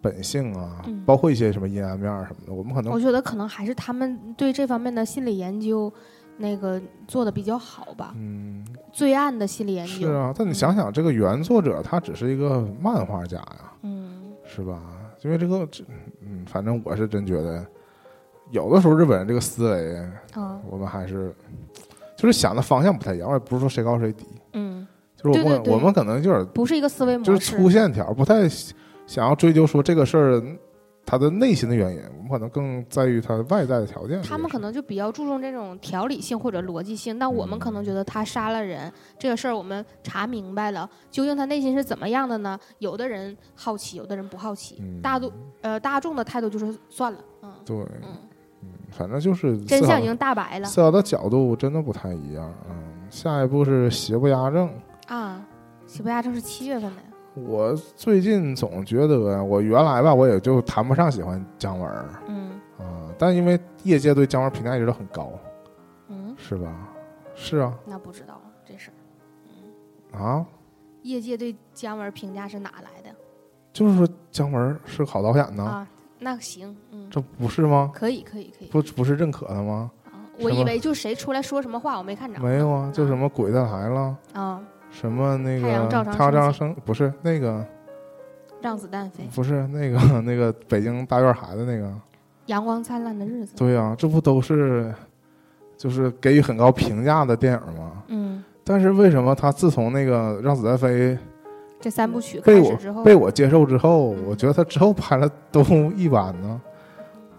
本性啊，嗯包括一些什么阴暗面儿什么的，我们可能我觉得可能还是他们对这方面的心理研究那个做的比较好吧，嗯。罪案的心理研究。是啊，但你想想，这个原作者他只是一个漫画家呀，嗯是吧？因为这个，这嗯，反正我是真觉得，有的时候日本人这个思维，啊我们还是就是想的方向不太一样。我也不是说谁高谁低，嗯就是我我们可能就是不是一个思维模式。就是粗线条，不太想要追究说这个事儿它的内心的原因，我们可能更在于它外在的条件。他们可能就比较注重这种条理性或者逻辑性，那我们可能觉得他杀了人这个事儿，我们查明白了，究竟他内心是怎么样的呢？有的人好奇，有的人不好奇。嗯大多呃大众的态度就是算了，嗯对，嗯，反正就是真相已经大白了思考的角度真的不太一样。嗯，下一步是邪不压正。啊。邪不压正是七月份的，我最近总觉得，我原来吧，我也就谈不上喜欢姜文儿嗯啊，但因为业界对姜文评价一直都很高，嗯，是吧？是啊，那不知道这事儿。啊，业界对姜文评价是哪来的就是说姜文是个好导演呢，啊？那行，嗯，这不是吗？可以可以可以不不是认可的吗？啊。我以为就谁出来说什么话，我没看着没有啊，就什么鬼的来了，啊。什么那个太阳照常太阳照常升升，不是那个，让子弹飞，不是那个 那个北京大院孩子那个，阳光灿烂的日子。对呀、这不都是就是给予很高评价的电影吗？嗯，但是为什么他自从那个让子弹飞这三部曲被我被我接受之后，嗯我觉得他之后拍的都一般呢，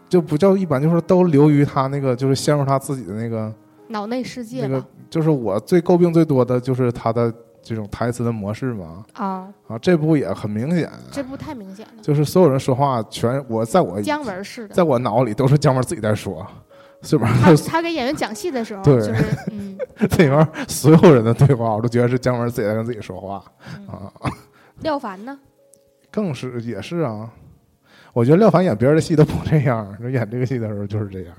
就不叫一般，就是都流于他那个就是陷入他自己的那个脑内世界那个，就是我最诟病最多的就是他的这种台词的模式嘛啊，啊，这部也很明显，这部太明显了，就是所有人说话全我在我姜文式的。在我脑里都是姜文自己在说，这边他 他给演员讲戏的时候，对就是嗯，这里面所有人的对话，我都觉得是姜文自己在跟自己说话嗯啊，廖凡呢？更是也是啊。我觉得廖凡演别人的戏都不这样，就演这个戏的时候就是这样。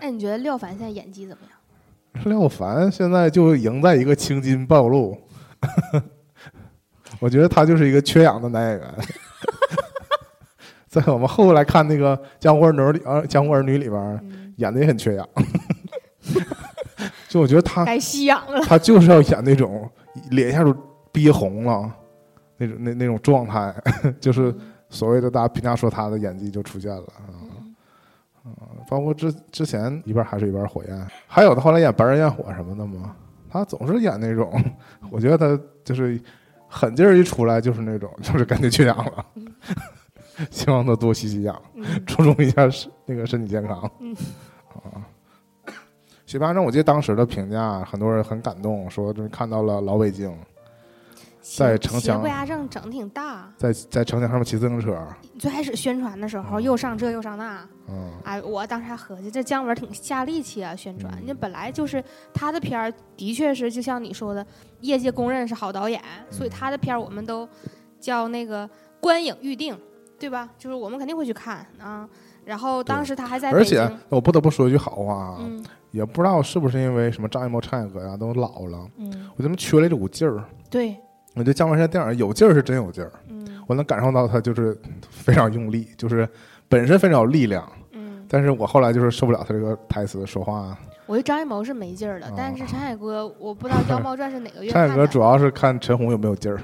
那你觉得廖凡现在演技怎么样？廖凡现在就赢在一个青筋暴露，我觉得他就是一个缺氧的男演员。在我们后来看那个《江湖儿女》里，呃，《江湖儿女》里边演的也很缺氧，就我觉得他该吸氧了。他就是要演那种脸一下就憋红了那种那那种状态，就是所谓的大家评价说他的演技就出现了啊。嗯包括之之前一边海水一边火焰，还有他后来演《白日焰火》什么的嘛，他总是演那种，我觉得他就是狠劲儿一出来就是那种，就是感觉缺氧了。希望他多吸吸氧，嗯注重一下身那个身体健康。许八正，我记得当时的评价，很多人很感动，说就是看到了老北京在城墙邪不压正整挺大。在在城墙上面骑自行车，最开始宣传的时候，又上这又上那，嗯哎，我当时还合计，这姜文挺下力气啊，宣传。嗯那本来就是他的片儿，的确是就像你说的，业界公认是好导演，所以嗯他的片儿我们都叫那个观影预定，对吧？就是我们肯定会去看啊。然后当时他还在而且，我不得不说一句好话啊，嗯也不知道是不是因为什么张艺谋、陈凯歌呀都老了，嗯，我怎么缺了一股劲儿。对，我觉得姜文现在电影有劲儿是真有劲儿，嗯我能感受到他就是非常用力，就是本身非常有力量。嗯，但是我后来就是受不了他这个台词说话。我觉得张艺谋是没劲儿的，但是陈凯歌，我不知道《妖猫传》是哪个月哦 陈凯。歌主要是看陈红有没有劲儿。《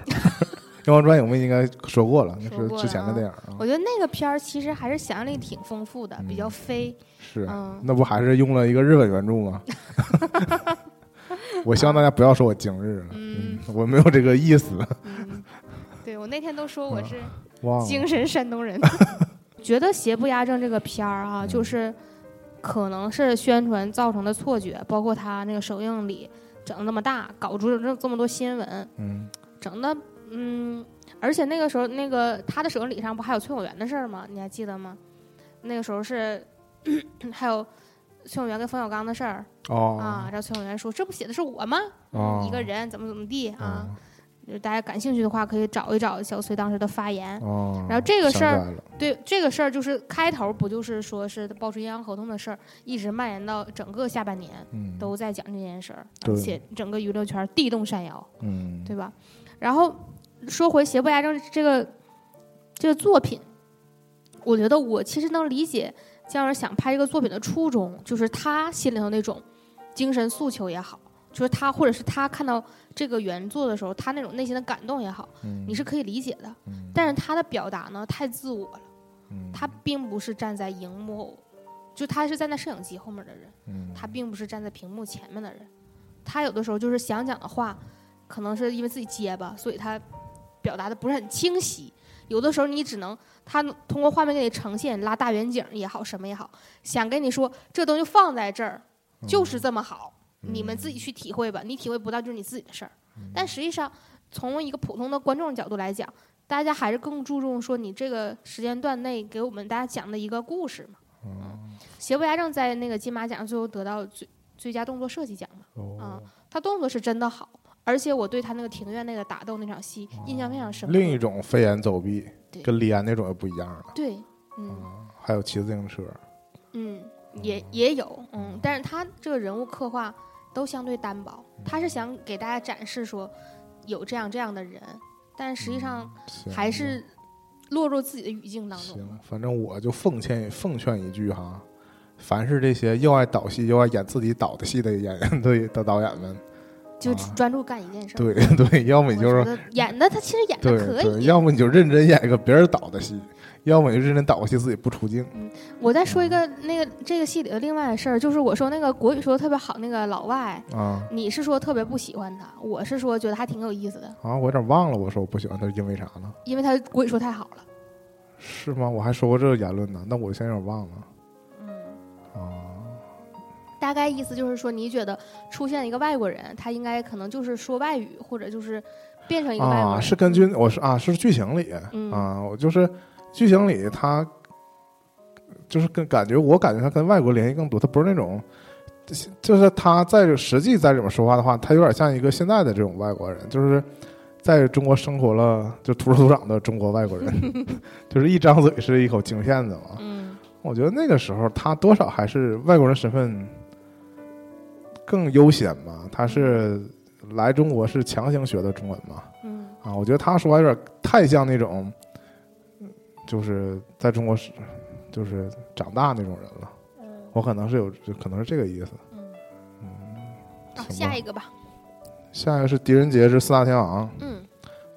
妖猫传》我们应该说过了，那是之前的电影啊。我觉得那个片儿其实还是想象力挺丰富的，比较嗯飞。是，嗯那不还是用了一个日本原著吗？我希望大家不要说我精日了，嗯嗯，我没有这个意思，嗯，对我那天都说我是。精神山东人。觉得《邪不压正》这个片儿啊，嗯就是可能是宣传造成的错觉，包括他那个首映礼整那么大，搞出这这么多新闻，嗯整的嗯，而且那个时候那个他的首映礼上不还有崔永元的事儿吗？你还记得吗？那个时候是 还有崔永元跟冯小刚的事儿哦啊，然后崔永元说这不写的是我吗？哦一个人怎么怎么地啊？哦就大家感兴趣的话，可以找一找小崔当时的发言。哦，然后这个事儿对这个事儿，就是开头不就是说是爆出阴阳合同的事儿，一直蔓延到整个下半年嗯都在讲这件事儿，对而且整个娱乐圈地动山摇，嗯对吧？然后说回《邪不压正》这个这个作品，我觉得我其实能理解姜文想拍这个作品的初衷，就是他心里头那种精神诉求也好，就是他或者是他看到这个原作的时候，他那种内心的感动也好，嗯你是可以理解的。嗯但是他的表达呢，太自我了。嗯他并不是站在荧幕，就他是站在摄影机后面的人，嗯他并不是站在屏幕前面的人。他有的时候就是想讲的话，可能是因为自己结巴，所以他表达的不是很清晰。有的时候你只能他通过画面给你呈现，拉大远景也好，什么也好，想跟你说这东西放在这儿就是这么好，你们自己去体会吧。你体会不到就是你自己的事儿。但实际上，从一个普通的观众角度来讲，大家还是更注重说你这个时间段内给我们大家讲的一个故事嘛。嗯，邪不压正在那个金马奖最后得到最最佳动作设计奖嘛。哦，他动作是真的好，而且我对他那个庭院那个打斗那场戏印象非常深刻。另一种飞檐走壁，跟李安那种又不一样了。对，嗯还有骑自行车，嗯，也也有，嗯，但是他这个人物刻画都相对单薄，他是想给大家展示说有这样这样的人，但实际上还是落入自己的语境当中行了。，反正我就奉劝奉劝一句哈，凡是这些又爱导戏又爱演自己导的戏的演员的的导演们，就啊专注干一件事儿。对 对，要么你就是演的他其实演的对可，以。要么你就认真演一个别人导的戏，要么你就认真导个戏自己不出镜。我再说一个那个这个戏里的另外的事儿，就是我说那个国语说的特别好那个老外，啊你是说特别不喜欢他，我是说觉得还挺有意思的，啊！我有点忘了，我说我不喜欢他是因为啥呢？因为他国语说太好了。是吗？我还说过这个言论呢，那我现在有点忘了。大概意思就是说，你觉得出现一个外国人，他应该可能就是说外语，或者就是变成一个外国啊，人。是根据我是啊，是剧情里、嗯啊，我就是剧情里他就是跟感觉，我感觉他跟外国联系更多，他不是那种，就是他在实际在里面说话的话，他有点像一个现在的这种外国人，就是在中国生活了就土生土长的中国外国人，就是一张嘴是一口京片子嘛。嗯我觉得那个时候他多少还是外国人身份更悠闲嘛，他是来中国是强行学的中文嘛。嗯啊，我觉得他说话有点太像那种，就是在中国是就是长大那种人了。嗯我可能是有，可能是这个意思。嗯。嗯，好，行吧下一个吧。下一个是《狄仁杰之四大天王嗯》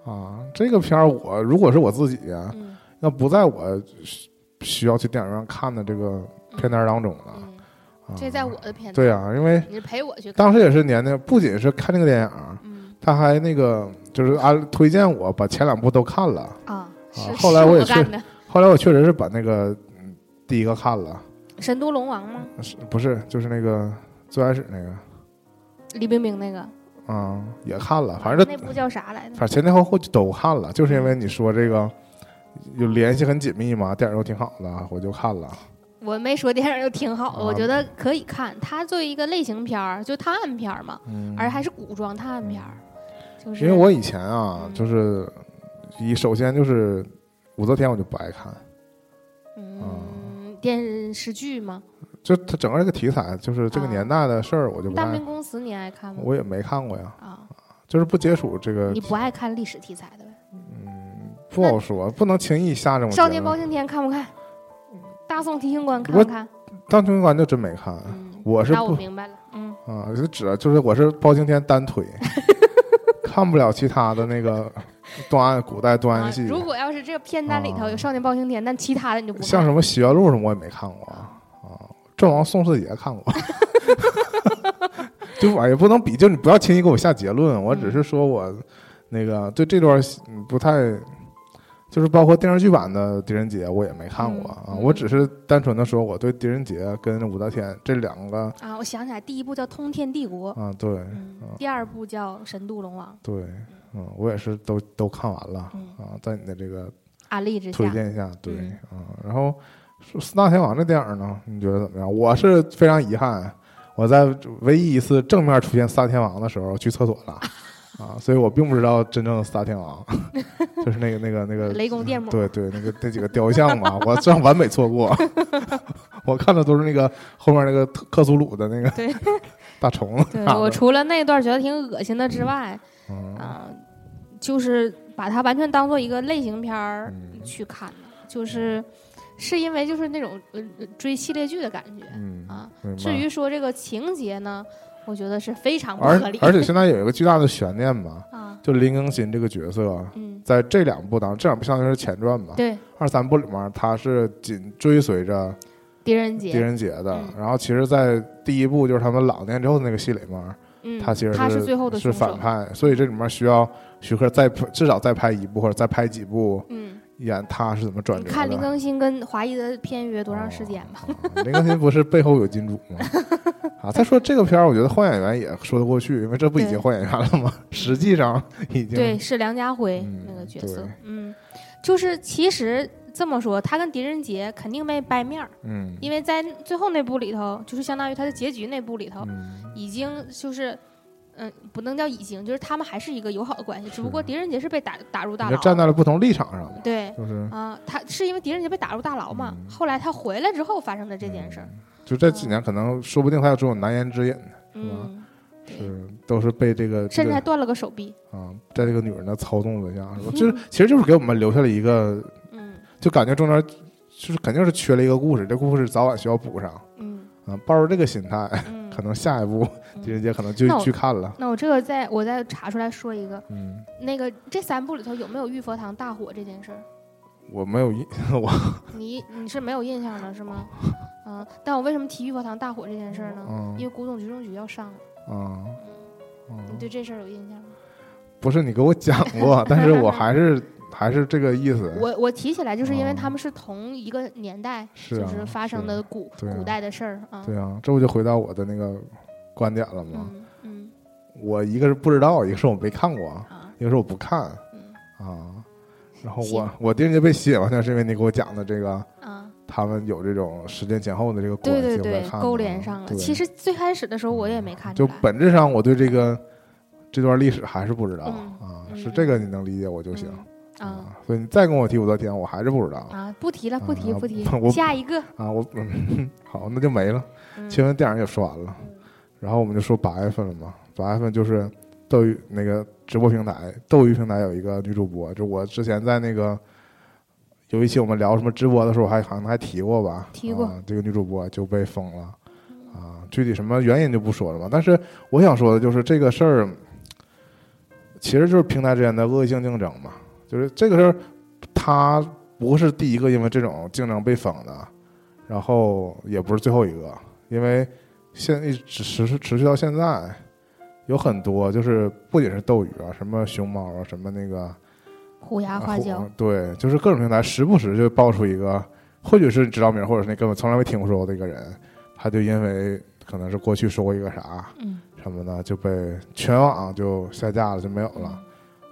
啊，这个片儿我如果是我自己啊，嗯要不在我需需要去电影院看的这个片单当中呢，这在我的片对啊，因为你是陪我去看。当时也是年年，不仅是看这个电影，嗯他还那个就是安推荐我把前两部都看了。啊，是后来我也去是。后来我确实是把那个嗯第一个看了，神都龙王吗？是不是就是那个最开始那个李冰冰那个，嗯、也看了，反正这那部叫啥来着？反正前前后后就都看了，就是因为你说这个有联系很紧密嘛，电影又挺好的，我就看了。我没说电影就挺好的，啊我觉得可以看。它作为一个类型片儿，就探案片儿嘛，嗯，而还是古装探案片儿，就是因为我以前啊，嗯就是一首先就是武则天我就不爱看，嗯电视剧吗，就它整个这个题材，就是这个啊年代的事儿，我就不大，明宫词你爱看吗？我也没看过呀，啊，就是不接触这个你，不爱看历史题材的呗？不好说，不能轻易下这种少。年包青天看不看？大宋提刑官看不看？当军官就真没看，嗯，我我是不明白了，嗯，啊，就指就是我是包青天单推，看不了其他的那个断案古代断啊案戏，如果要是这个片单里头有啊少年包青天，但其他的你就不像什么《洗冤录》什么我也没看过啊。啊，纣王宋世杰看过，就我也不能比，就你不要轻易给我下结论，我只是说我那个对这段不太。就是包括电视剧版的狄仁杰，我也没看过啊。嗯我只是单纯的说，我对狄仁杰跟武则天这两个啊，我想起来，第一部叫《通天帝国》，啊，对嗯，第二部叫《神都龙王对，嗯，我也是都都看完了。嗯啊，在你的这个》，安利之下，推荐一下，对，嗯啊，然后说四大天王这电影呢，你觉得怎么样？我是非常遗憾，我在唯一一次正面出现四大天王的时候去厕所了，啊，所以我并不知道真正的四大天王，就是那个那个那个雷公电母，对对，那个那几个雕像嘛，我这样完美错过，我看的都是那个后面那个特克苏鲁的那个对大虫子对，我除了那段觉得挺恶心的之外，嗯啊、就是把它完全当做一个类型片儿嗯去看的，就是是因为就是那种呃呃追系列剧的感觉嗯啊。至于说这个情节呢，我觉得是非常不而合理而且 现在有一个巨大的悬念嘛，啊，就林更新这个角色，嗯，在这两部当中，这两部相当于是前传嘛，对，二三部里面他是紧追随着狄仁杰，狄仁杰的，嗯。然后其实，在第一部就是他们老年之后的那个戏里面，嗯，他其实他是最后的是反派，所以这里面需要徐克再至少再拍一部或者再拍几部，嗯，演他是怎么转折的。看林更新跟华谊的片约多长时间吧？啊林更新不是背后有金主吗？啊，再说这个片儿，我觉得换演员也说得过去，因为这不已经换演员了吗？实际上已经对，是梁家辉嗯那个角色对。嗯，就是其实这么说，他跟狄仁杰肯定没掰面儿，嗯因为在最后那部里头，就是相当于他的结局那部里头，嗯已经就是。嗯，不能叫已经，就是他们还是一个友好的关系，只不过狄仁杰是被打打入大牢，站在了不同立场上，对就是啊，他是因为狄仁杰被打入大牢嘛，嗯后来他回来之后发生的这件事儿，嗯就这几年可能说不定他有这种难言之隐，嗯，对是都是被这个甚至还断了个手臂，啊，在这个女人的操纵之下，是吧？就是其实就是给我们留下了一个，嗯就感觉中间就是肯定是缺了一个故事，这故事早晚需要补上嗯啊。抱着这个心态，嗯，可能下一步嗯狄仁杰可能就去看了，那我这个再我再查出来说一个，嗯，那个这三部里头有没有玉佛堂大火这件事儿？我没有印，我 你你是没有印象的是吗？嗯，但我为什么提玉佛堂大火这件事儿呢？嗯因为古董局中局要上了，嗯你嗯，对这事儿有印象吗？不是你给我讲过，但是我还是还是这个意思，我我提起来，就是因为嗯他们是同一个年代，是啊就是发生的古啊古代的事儿啊。对啊，这不就回到我的那个观点了吗？嗯嗯我一个是不知道，一个是我没看过，啊一个是我不看嗯啊。然后我我狄仁杰被吸引完全是因为你给我讲的这个，啊，他们有这种时间前后的这个关系，对对对勾连上了。其实最开始的时候我也没看出就。本质上我对这个这段历史还是不知道、嗯啊，嗯是这个你能理解我就行、嗯啊所以你再跟我提武则天，我还是不知道啊，不提了，不提啊不提我，下一个。啊。我嗯，好，那就没了。嗯新闻电影也说完了，然后我们就说八月份了嘛。八月份就是斗鱼那个直播平台，斗鱼平台有一个女主播，就我之前在那个有一期我们聊什么直播的时候，还好像还提过吧？提过啊，这个女主播就被封了啊，具体什么原因就不说了嘛。但是我想说的就是这个事儿，其实就是平台之间的恶性竞争嘛。就是这个事儿，他不是第一个因为这种竞争被封的，然后也不是最后一个，因为现一直持续持续到现在，有很多就是不仅是斗鱼啊，什么熊猫啊，什么那个虎牙花椒啊，对，就是各种平台时不时就爆出一个，或许是知道名，或者是你根本从来没听说过的一个人，他就因为可能是过去说过一个啥嗯什么的，就被全网就下架了，就没有了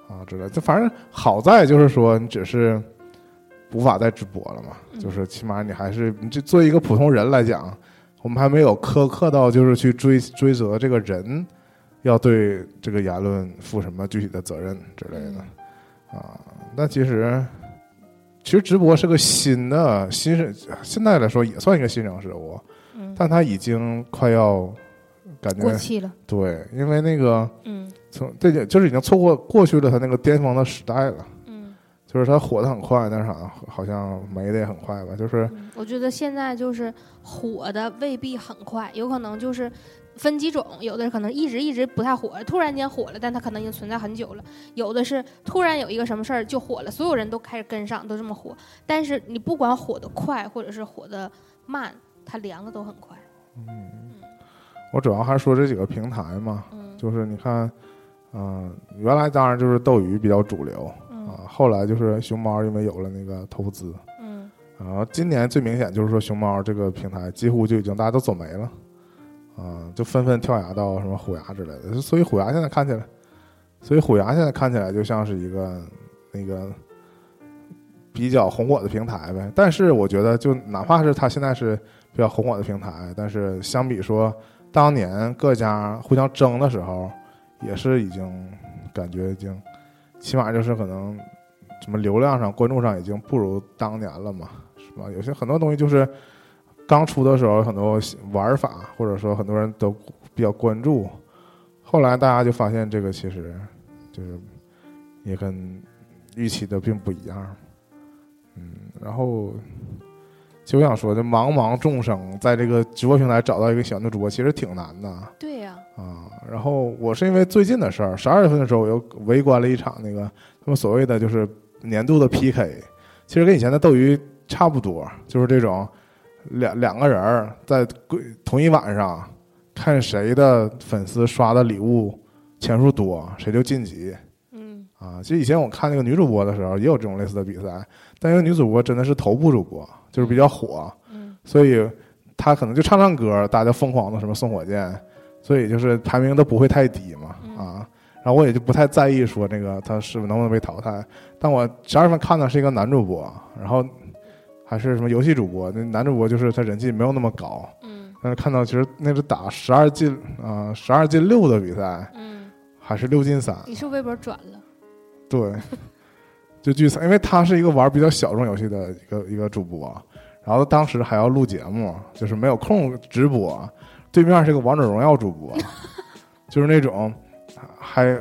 啊之类的。就反正好在就是说，你只是无法再直播了嘛，嗯就是起码你还是你这作为一个普通人来讲，我们还没有苛刻到就是去追追责这个人要对这个言论负什么具体的责任之类的。啊，那其实其实直播是个新的新生，现在来说也算一个新生事物，嗯，但它已经快要感觉过气了。对，因为那个嗯从这就就是已经错过过去了他那个巅峰的时代了，嗯就是他火的很快，但是好像好像没的也很快吧，就是嗯，我觉得现在就是火的未必很快，有可能就是分几种，有的可能一直一直不太火，突然间火了，但他可能已经存在很久了；有的是突然有一个什么事儿就火了，所有人都开始跟上，都这么火。但是你不管火的快或者是火的慢，它凉的都很快。我主要还是说这几个平台嘛，嗯就是你看，嗯、原来当然就是斗鱼比较主流嗯啊，后来就是熊猫因为有了那个投资。嗯然后今年最明显就是说，熊猫这个平台几乎就已经大家都走没了，啊，就纷纷跳崖到什么虎牙之类的。所以虎牙现在看起来，所以虎牙现在看起来就像是一个那个比较红火的平台呗。但是我觉得，就哪怕是它现在是比较红火的平台，但是相比说当年各家互相争的时候，也是已经感觉已经，起码就是可能什么流量上、关注上已经不如当年了嘛。是吧？有些很多东西就是刚出的时候很多玩法，或者说很多人都比较关注，后来大家就发现这个其实就是也跟预期的并不一样。嗯，然后就我想说，这茫茫众生在这个直播平台找到一个喜欢的主播，其实挺难的对呀、啊。然后我是因为最近的事儿，十二月份的时候，我又围观了一场那个他们所谓的就是年度的 PK，其实跟以前的斗鱼差不多，就是这种两两个人儿在同一晚上看谁的粉丝刷的礼物钱数多，谁就晋级嗯啊。其实以前我看那个女主播的时候，也有这种类似的比赛，但因为女主播真的是头部主播，就是比较火，嗯所以她可能就唱唱歌，大家疯狂的什么送火箭，所以就是排名都不会太低嘛嗯啊。然后我也就不太在意说那个他是不是能不能被淘汰，但我十二月份看的是一个男主播，然后还是什么游戏主播，那男主播就是他人气没有那么高，嗯但是看到其实那是打十二进啊十二进六的比赛，嗯，还是六进三，你是微博转了？对，就聚餐，因为他是一个玩比较小众游戏的一个一个主播，然后当时还要录节目，就是没有空直播，对面是个王者荣耀主播，就是那种还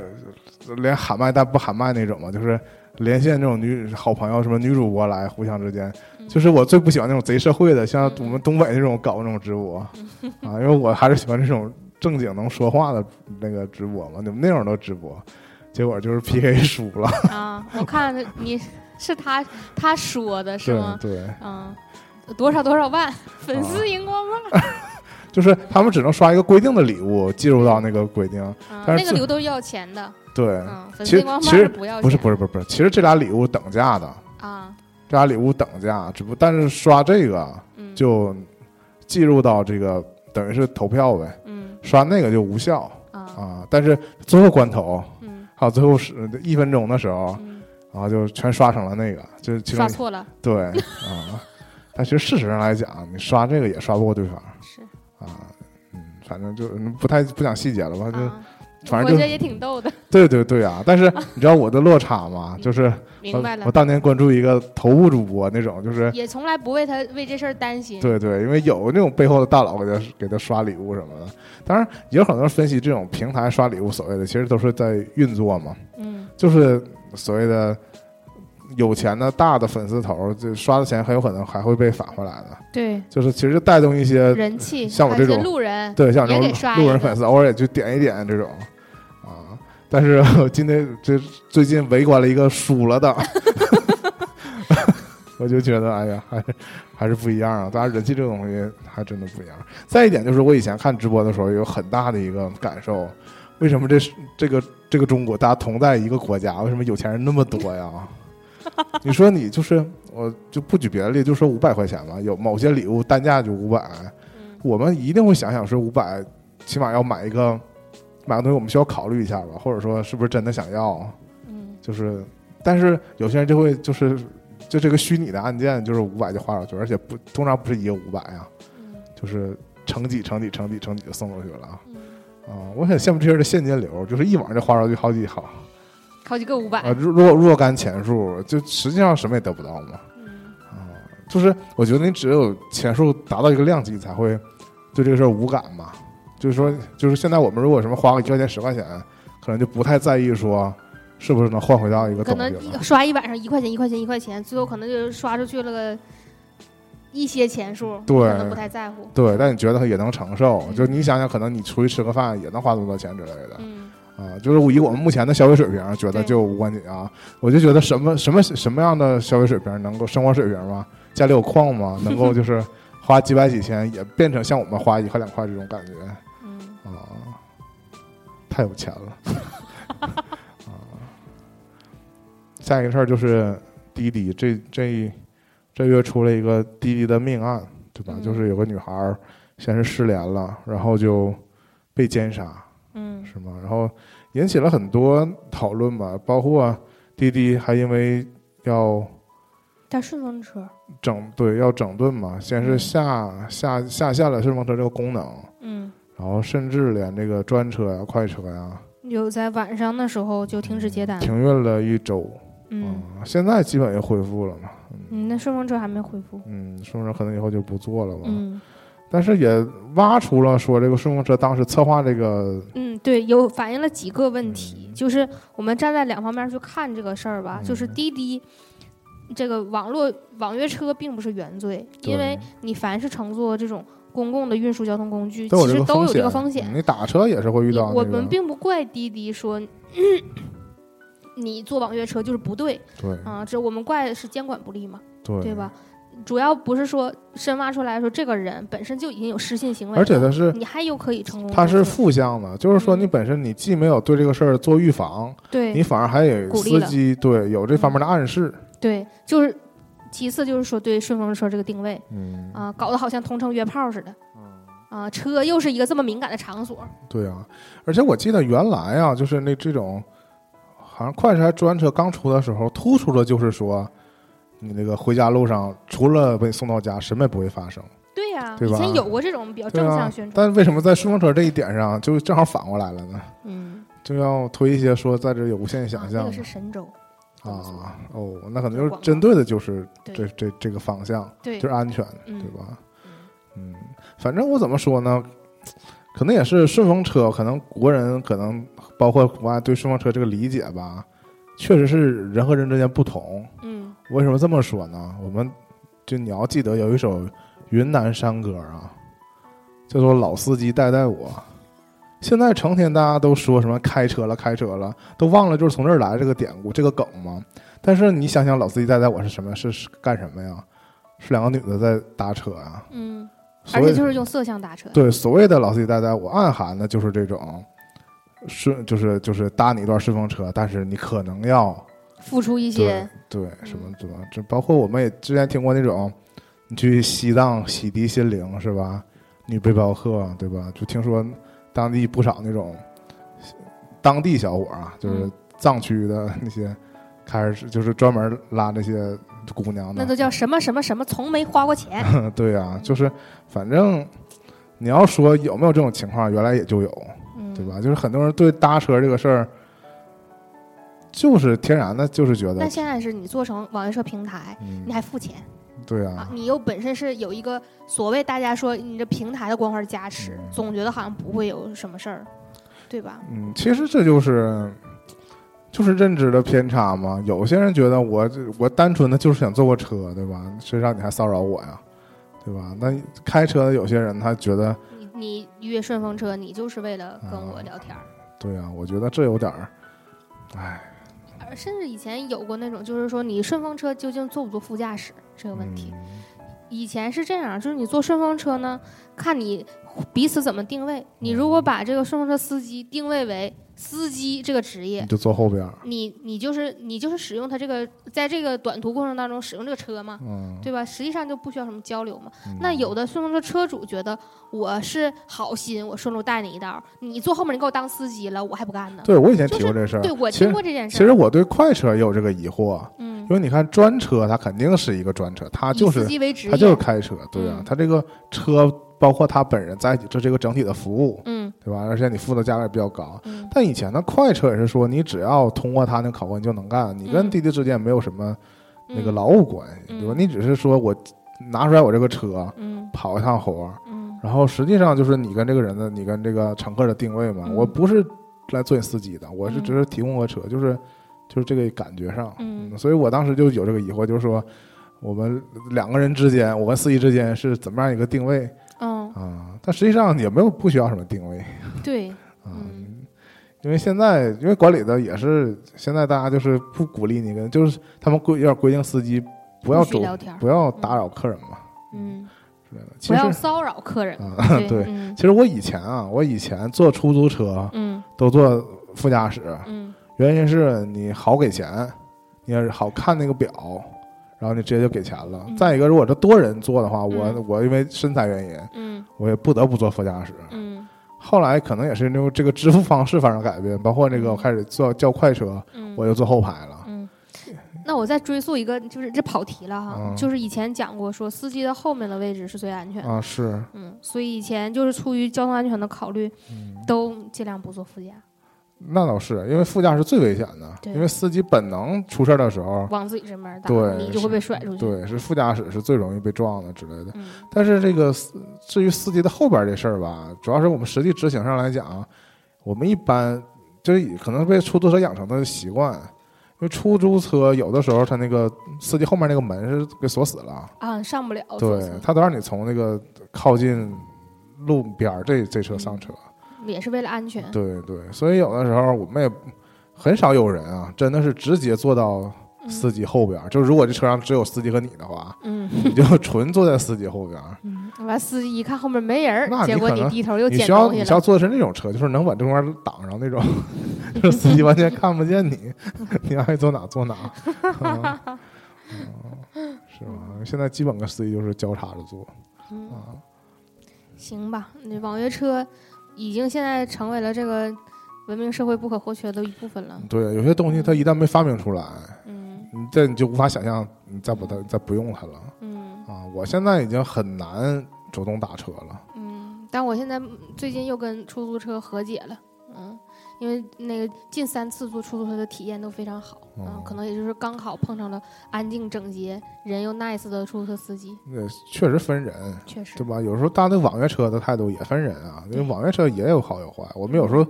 连喊麦但不喊麦那种嘛，就是连线这种女好朋友什么女主播来互相之间，嗯就是我最不喜欢那种贼社会的，像我们东北那种搞那种直播 啊，因为我还是喜欢这种正经能说话的那个直播嘛，你们那种都直播。结果就是 PK 输了，啊，我看你是他他说的是对吗？对，嗯，多少多少万粉丝荧光棒，就是他们只能刷一个规定的礼物进入到那个规定，嗯，但是最那个礼物都是要钱的，对，嗯，粉其实丝荧光棒其实不要，不是不是不是不是，其实这俩礼物等价的，啊，这俩礼物等价，只不但是刷这个嗯，就进入到这个等于是投票呗，嗯。刷那个就无效。啊。啊，但是最后关头嗯还有最后是一分钟的时候，嗯，然后就全刷成了那个，就刷错了。对啊，但其实事实上来讲，你刷这个也刷不过对方。是，啊，嗯，反正就嗯不太不讲细节了吧，就啊，反正我觉得也挺逗的，对对对啊！但是 你知道我的落差吗？就是我明白了我，当年关注一个头部主播那种，就是也从来不为他为这事儿担心，对对，因为有那种背后的大佬给他给他刷礼物什么的。当然，也有很多人分析这种平台刷礼物所谓的，其实都是在运作嘛，嗯就是所谓的有钱的大的粉丝头，就刷的钱很有可能还会被返回来的。对，就是其实带动一些人气，像我这种路人，对像这种路人粉丝，偶尔也就点一点这种啊。但是我今天这最近围观了一个输了的，我就觉得哎呀，还是还是不一样啊！大家人气这个东西还真的不一样。再一点就是我以前看直播的时候有很大的一个感受，为什么这是这个这个中国大家同在一个国家，为什么有钱人那么多呀？你说你就是我就不举别的例，就说五百块钱吧，有某些礼物单价就五百，嗯我们一定会想想说五百，起码要买一个买个东西，我们需要考虑一下吧，或者说是不是真的想要？嗯就是，但是有些人就会就是就这个虚拟的按键就是五百就花出去，而且不通常不是一个五百啊，嗯就是乘几乘几乘几乘几就送出去了啊。嗯，啊，我很羡慕这些人的现金流，就是一晚上就花出去好几好好几个五百啊，，若若若干钱数，就实际上什么也得不到嘛。嗯啊，就是我觉得你只有钱数达到一个量级，才会对这个事儿无感嘛。就是说，就是现在我们如果什么花个一块钱、十块钱，可能就不太在意说是不是能换回到一个可东西了。能刷一晚上一块钱一块钱一块钱，最后可能就是刷出去了个一些钱数，对可能不太在乎。对，但你觉得也能承受，嗯就你想想，可能你出去吃个饭也能花这么多钱之类的嗯啊。就是以我们目前的消费水平，觉得就无关紧啊。我就觉得什么什么什么样的消费水平能够生活水平吗？家里有矿吗？能够就是花几百几千也变成像我们花一块两块这种感觉。太有钱了 啊！下一个事儿就是滴滴，这这这月出了一个滴滴的命案，对吧？嗯就是有个女孩儿先是失联了，然后就被奸杀，嗯是吗？然后引起了很多讨论吧，包括滴滴还因为要打顺风车，整对要整顿嘛，先是嗯下下下线了顺风车这个功能，嗯，然后甚至连这个专车呀、快车呀。有在晚上的时候就停止接单。停运了一周，嗯啊现在基本也恢复了嘛，嗯，那顺风车还没恢复。嗯，顺风车可能以后就不做了吧，嗯但是也挖出了说这个顺风车当时策划这个，嗯，对，有反映了几个问题，嗯就是我们站在两方面去看这个事儿吧，就是嗯滴滴。这个网络网约车并不是原罪，因为你凡是乘坐这种公共的运输交通工具，其实都有这个风风险。嗯你打车也是会遇到、那个，我们并不怪滴滴说，你坐网约车就是不对对啊，这我们怪的是监管不力嘛，对对吧？主要不是说深挖出来说这个人本身就已经有失信行为，而且他是你还有可以成功他是负向的，就是说嗯你本身你既没有对这个事儿做预防，对你反而还有司机对有这方面的暗示。对，就是其次就是说对顺风车这个定位嗯，啊，搞得好像同城约炮似的。啊，车又是一个这么敏感的场所，对啊，而且我记得原来啊，就是那这种，好像快车还专车刚出的时候，突出的就是说，你那个回家路上除了被送到家，什么也不会发生。对呀、对吧？以前有过这种比较正向宣，传，但为什么在顺风车这一点上，就正好反过来了呢？嗯，就要推一些说在这有无限啊想象。那个是神州，啊，哦，那可能就是针对的就是这这这个方向，对就是安全，嗯对吧？嗯嗯，反正我怎么说呢？可能也是顺风车，可能国人可能包括国外对顺风车这个理解吧，确实是人和人之间不同。嗯为什么这么说呢？我们就你要记得有一首云南山歌啊，叫做《老司机带带我》。现在成天大家都说什么开车了，开车了，都忘了就是从这儿来这个典故，这个梗吗？但是你想想，老司机带带我是什么？是是干什么呀？是两个女的在搭车啊。嗯，而且就是用色相搭车，对所谓的老司机带带我，暗含的就是这种顺，就是就是搭你一段顺风车，但是你可能要付出一些对，对，什么什么，这包括我们也之前听过那种，你去西藏洗涤心灵是吧？女背包客对吧？就听说当地不少那种当地小伙啊，就是嗯藏区的 那些，开始就是专门拉那些姑娘的，那都叫什么什么什么，从没花过钱。对呀、就是反正你要说有没有这种情况，原来也就有，嗯，对吧？就是很多人对搭车这个事儿，就是天然的，就是觉得那，现在是你做成网约车平台，嗯你，还付钱啊对啊，，你又本身是有一个所谓大家说你这平台的光环加持，嗯总觉得好像不会有什么事儿，对吧？嗯，其实这就是就是认知的偏差嘛。有些人觉得我这我单纯的就是想坐个车，对吧？谁让你还骚扰我呀，对吧？那开车的有些人他觉得，你你约顺风车，你就是为了跟我啊聊天儿。对啊，我觉得这有点儿，哎，而甚至以前有过那种，就是说你顺风车究竟坐不坐副驾驶这个问题。嗯以前是这样，就是你坐顺风车呢，看你彼此怎么定位。你如果把这个顺风车司机定位为司机这个职业你，就坐后边，你你就是你就是使用它这个，在这个短途过程当中使用这个车嘛，嗯，对吧？实际上就不需要什么交流嘛。嗯那有的顺风车车主觉得我是好心，我顺路带你一道，你坐后面你给我当司机了，我还不干呢。对我以前就是提过这事儿，对我听过这件事儿。其实我对快车也有这个疑惑，嗯因，为你看专车，它肯定是一个专车，它就是它就是开车，对啊嗯，它这个车包括他本人在一起，这是一个整体的服务，嗯对吧？而且你付的价格也比较高。嗯但以前的快车也是说，你只要通过他那考核，你就能干，你跟嗯滴滴之间没有什么那个嗯劳务关系，嗯对吧？你只是说我拿出来我这个车嗯跑一趟活儿，嗯然后实际上就是你跟这个人的，你跟这个乘客的定位嘛。嗯我不是来做你司机的，我是嗯只是提供个车，就是就是这个感觉上。嗯。所以我当时就有这个疑惑，就是说我们两个人之间，我跟司机之间是怎么样一个定位？嗯，啊？但实际上也没有不需要什么定位。对，啊。嗯。因为现在，因为管理的也是现在大家就是不鼓励你跟，就是他们规有点规定司机不要不许主聊天不要打扰客人嘛。嗯。不要骚扰客人。啊，对。对，嗯。其实我以前啊，我以前坐出租车嗯。都坐副驾驶，嗯原因是你好给钱，你要是好看那个表，然后你直接就给钱了。嗯。再一个，如果这多人坐的话，我嗯。我因为身材原因，嗯。我也不得不坐副驾驶。嗯。后来可能也是因为这个支付方式发生改变，包括那个嗯。我开始坐叫快车，嗯，我就坐后排了。嗯，那我再追溯一个，就是这跑题了哈，嗯。就是以前讲过说司机的后面的位置是最安全的，啊，是，嗯，所以以前就是出于交通安全的考虑，嗯，都尽量不坐副驾，那倒是，因为副驾是最危险的，因为司机本能出事儿的时候，往自己身边打，对你就会被甩出去。，对，是副驾驶是最容易被撞的之类的。嗯但是这个司至于司机的后边这事儿吧，主要是我们实际执行上来讲，我们一般就是可能被出租车养成的习惯，因为出租车有的时候他那个司机后面那个门是给锁死了，啊，上不了，对他都让你从那个靠近路边儿这这车上车，也是为了安全。对对，所以有的时候我们也很少有人啊，真的是直接坐到司机后边儿。就是如果这车上只有司机和你的话，嗯你就纯坐在司机后边完司机一看后面没人那，结果你低头又你需要捡东西了。你需要坐的是那种车，就是能把这块儿挡上那种，就是司机完全看不见你，你爱坐哪坐哪。啊嗯是吧？现在基本跟司机就是交叉着坐嗯，啊。行吧，那网约车已经现在成为了这个文明社会不可或缺的一部分了。对，有些东西它一旦没发明出来，嗯你这你就无法想象你再不它再不用它了嗯啊！我现在已经很难主动打车了。嗯，但我现在最近又跟出租车和解了。嗯，因为那个近三次坐出租车的体验都非常好。嗯哦，可能也就是刚好碰上了安静整洁、人又 nice 的出租车司机。那确实分人，确实对，吧？有时候搭那网约车的态度也分人啊，因为网约车也有好有坏。我们有时候